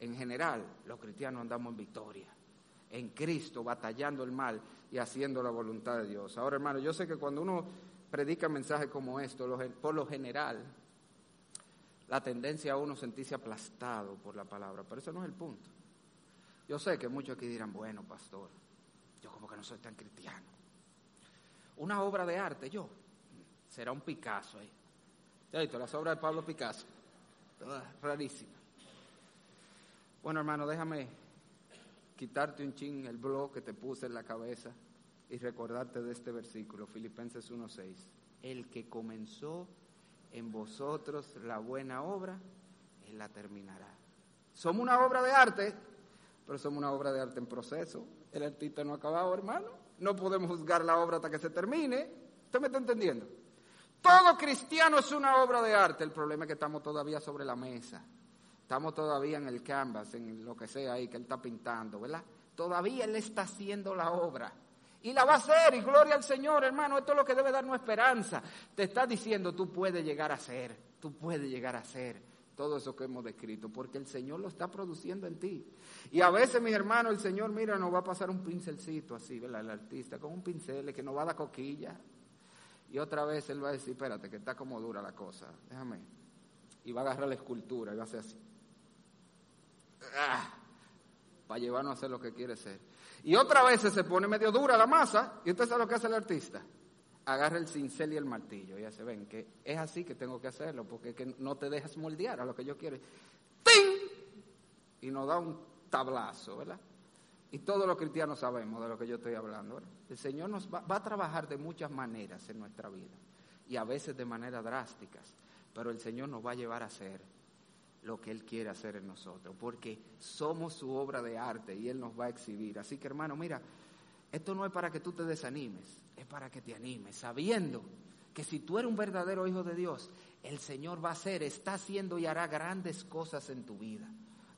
En general, los cristianos andamos en victoria, en Cristo, batallando el mal y haciendo la voluntad de Dios. Ahora, hermano, yo sé que cuando uno predica mensajes como esto, por lo general, la tendencia a uno sentirse aplastado por la palabra, pero eso no es el punto. Yo sé que muchos aquí dirán, bueno, pastor, yo como que no soy tan cristiano una obra de arte, yo, será un Picasso ahí. ¿Ya visto las obras de Pablo Picasso? Todas rarísimas. Bueno, hermano, déjame quitarte un chin el blog que te puse en la cabeza y recordarte de este versículo, Filipenses 1.6. El que comenzó en vosotros la buena obra, Él la terminará. Somos una obra de arte, pero somos una obra de arte en proceso. El artista no ha acabado, hermano. No podemos juzgar la obra hasta que se termine. ¿Usted me está entendiendo? Todo cristiano es una obra de arte. El problema es que estamos todavía sobre la mesa. Estamos todavía en el canvas, en lo que sea ahí que él está pintando, ¿verdad? Todavía él está haciendo la obra. Y la va a hacer, y gloria al Señor, hermano. Esto es lo que debe darnos esperanza. Te está diciendo, tú puedes llegar a ser, tú puedes llegar a ser todo eso que hemos descrito, porque el Señor lo está produciendo en ti. Y a veces, mis hermanos, el Señor, mira, nos va a pasar un pincelcito así, ¿verdad? El artista, con un pincel que nos va a dar coquilla. Y otra vez Él va a decir, espérate, que está como dura la cosa, déjame. Y va a agarrar la escultura y va a hacer así. ¡Ah! Para llevarnos a hacer lo que quiere ser. Y otra vez se pone medio dura la masa, y usted sabe lo que hace el artista agarra el cincel y el martillo. Ya se ven que es así que tengo que hacerlo, porque que no te dejas moldear a lo que yo quiero. ¡Ting! Y nos da un tablazo, ¿verdad? Y todos los cristianos sabemos de lo que yo estoy hablando. El Señor nos va, va, a trabajar de muchas maneras en nuestra vida y a veces de maneras drásticas, pero el Señor nos va a llevar a hacer lo que Él quiere hacer en nosotros, porque somos su obra de arte y Él nos va a exhibir. Así que hermano, mira, esto no es para que tú te desanimes, es para que te animes, sabiendo que si tú eres un verdadero hijo de Dios, el Señor va a hacer, está haciendo y hará grandes cosas en tu vida.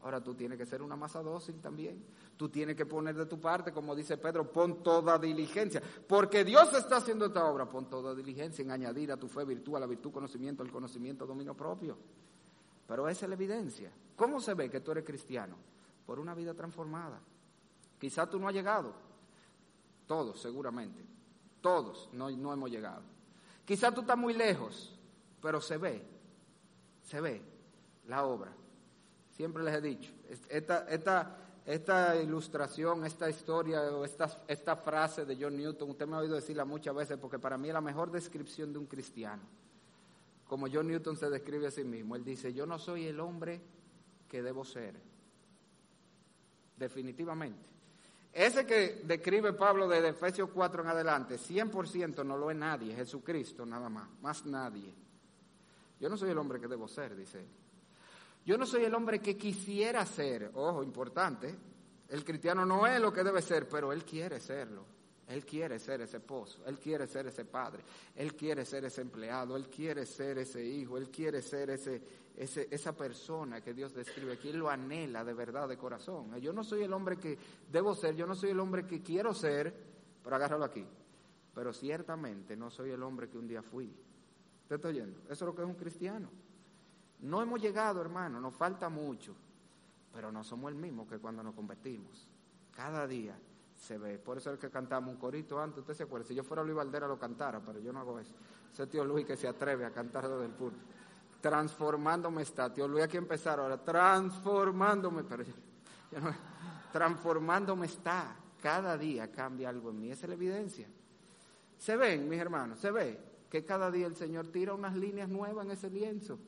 Ahora tú tienes que ser una masa dócil también. Tú tienes que poner de tu parte, como dice Pedro, pon toda diligencia. Porque Dios está haciendo esta obra, pon toda diligencia en añadir a tu fe virtud, a la virtud conocimiento, al conocimiento dominio propio. Pero esa es la evidencia. ¿Cómo se ve que tú eres cristiano? Por una vida transformada. Quizá tú no has llegado, todos, seguramente. Todos no, no hemos llegado. Quizá tú estás muy lejos, pero se ve, se ve la obra. Siempre les he dicho, esta, esta, esta ilustración, esta historia o esta, esta frase de John Newton, usted me ha oído decirla muchas veces porque para mí es la mejor descripción de un cristiano. Como John Newton se describe a sí mismo, él dice, yo no soy el hombre que debo ser. Definitivamente. Ese que describe Pablo desde Efesios 4 en adelante, 100% no lo es nadie, Jesucristo nada más, más nadie. Yo no soy el hombre que debo ser, dice él. Yo no soy el hombre que quisiera ser, ojo, importante, el cristiano no es lo que debe ser, pero él quiere serlo. Él quiere ser ese esposo, él quiere ser ese padre, él quiere ser ese empleado, él quiere ser ese hijo, él quiere ser ese, esa persona que Dios describe aquí, él lo anhela de verdad, de corazón. Yo no soy el hombre que debo ser, yo no soy el hombre que quiero ser, pero agárralo aquí. Pero ciertamente no soy el hombre que un día fui. ¿Te está oyendo? Eso es lo que es un cristiano. No hemos llegado, hermano, nos falta mucho, pero no somos el mismo que cuando nos convertimos. Cada día se ve. Por eso es que cantamos un corito antes, usted se acuerda. Si yo fuera Luis Valdera lo cantara, pero yo no hago eso. Ese tío Luis que se atreve a cantar desde el público. Transformándome está. Tío Luis, aquí empezar ahora. Transformándome, pero yo, no, transformándome está. Cada día cambia algo en mí. Esa es la evidencia. Se ven, mis hermanos, se ve que cada día el Señor tira unas líneas nuevas en ese lienzo.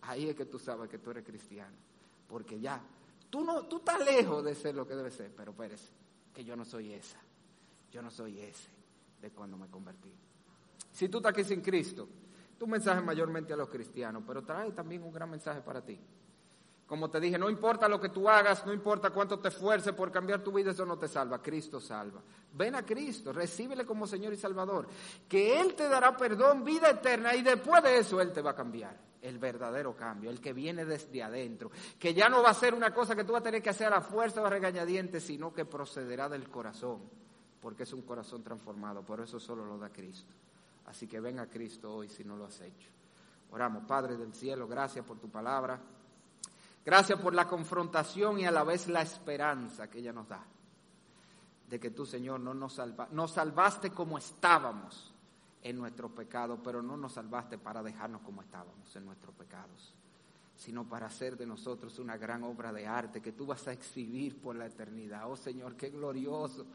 Ahí es que tú sabes que tú eres cristiano. Porque ya, tú, no, tú estás lejos de ser lo que debe ser, pero espérese que yo no soy esa. Yo no soy ese de cuando me convertí. Si tú estás aquí sin Cristo, tu mensaje mayormente a los cristianos, pero trae también un gran mensaje para ti. Como te dije, no importa lo que tú hagas, no importa cuánto te esfuerces por cambiar tu vida, eso no te salva. Cristo salva. Ven a Cristo, recíbele como Señor y Salvador, que Él te dará perdón, vida eterna, y después de eso Él te va a cambiar el verdadero cambio, el que viene desde adentro, que ya no va a ser una cosa que tú vas a tener que hacer a fuerza o a regañadientes, sino que procederá del corazón, porque es un corazón transformado, por eso solo lo da Cristo. Así que ven a Cristo hoy si no lo has hecho. Oramos, Padre del cielo, gracias por tu palabra, gracias por la confrontación y a la vez la esperanza que ella nos da, de que tú, Señor, no nos, nos salvaste como estábamos en nuestros pecados, pero no nos salvaste para dejarnos como estábamos en nuestros pecados, sino para hacer de nosotros una gran obra de arte que tú vas a exhibir por la eternidad. Oh Señor, qué glorioso,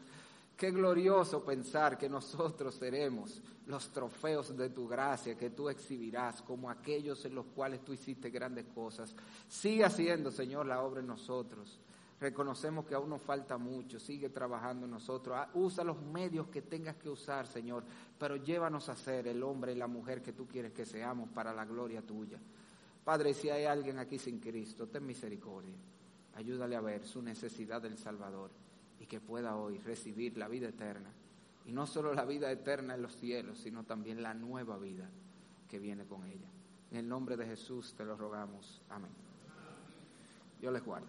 qué glorioso pensar que nosotros seremos los trofeos de tu gracia que tú exhibirás como aquellos en los cuales tú hiciste grandes cosas. Sigue haciendo, Señor, la obra en nosotros Reconocemos que aún nos falta mucho, sigue trabajando en nosotros. Ah, usa los medios que tengas que usar, Señor, pero llévanos a ser el hombre y la mujer que tú quieres que seamos para la gloria tuya. Padre, si hay alguien aquí sin Cristo, ten misericordia. Ayúdale a ver su necesidad del Salvador y que pueda hoy recibir la vida eterna. Y no solo la vida eterna en los cielos, sino también la nueva vida que viene con ella. En el nombre de Jesús te lo rogamos. Amén. Dios les guarde.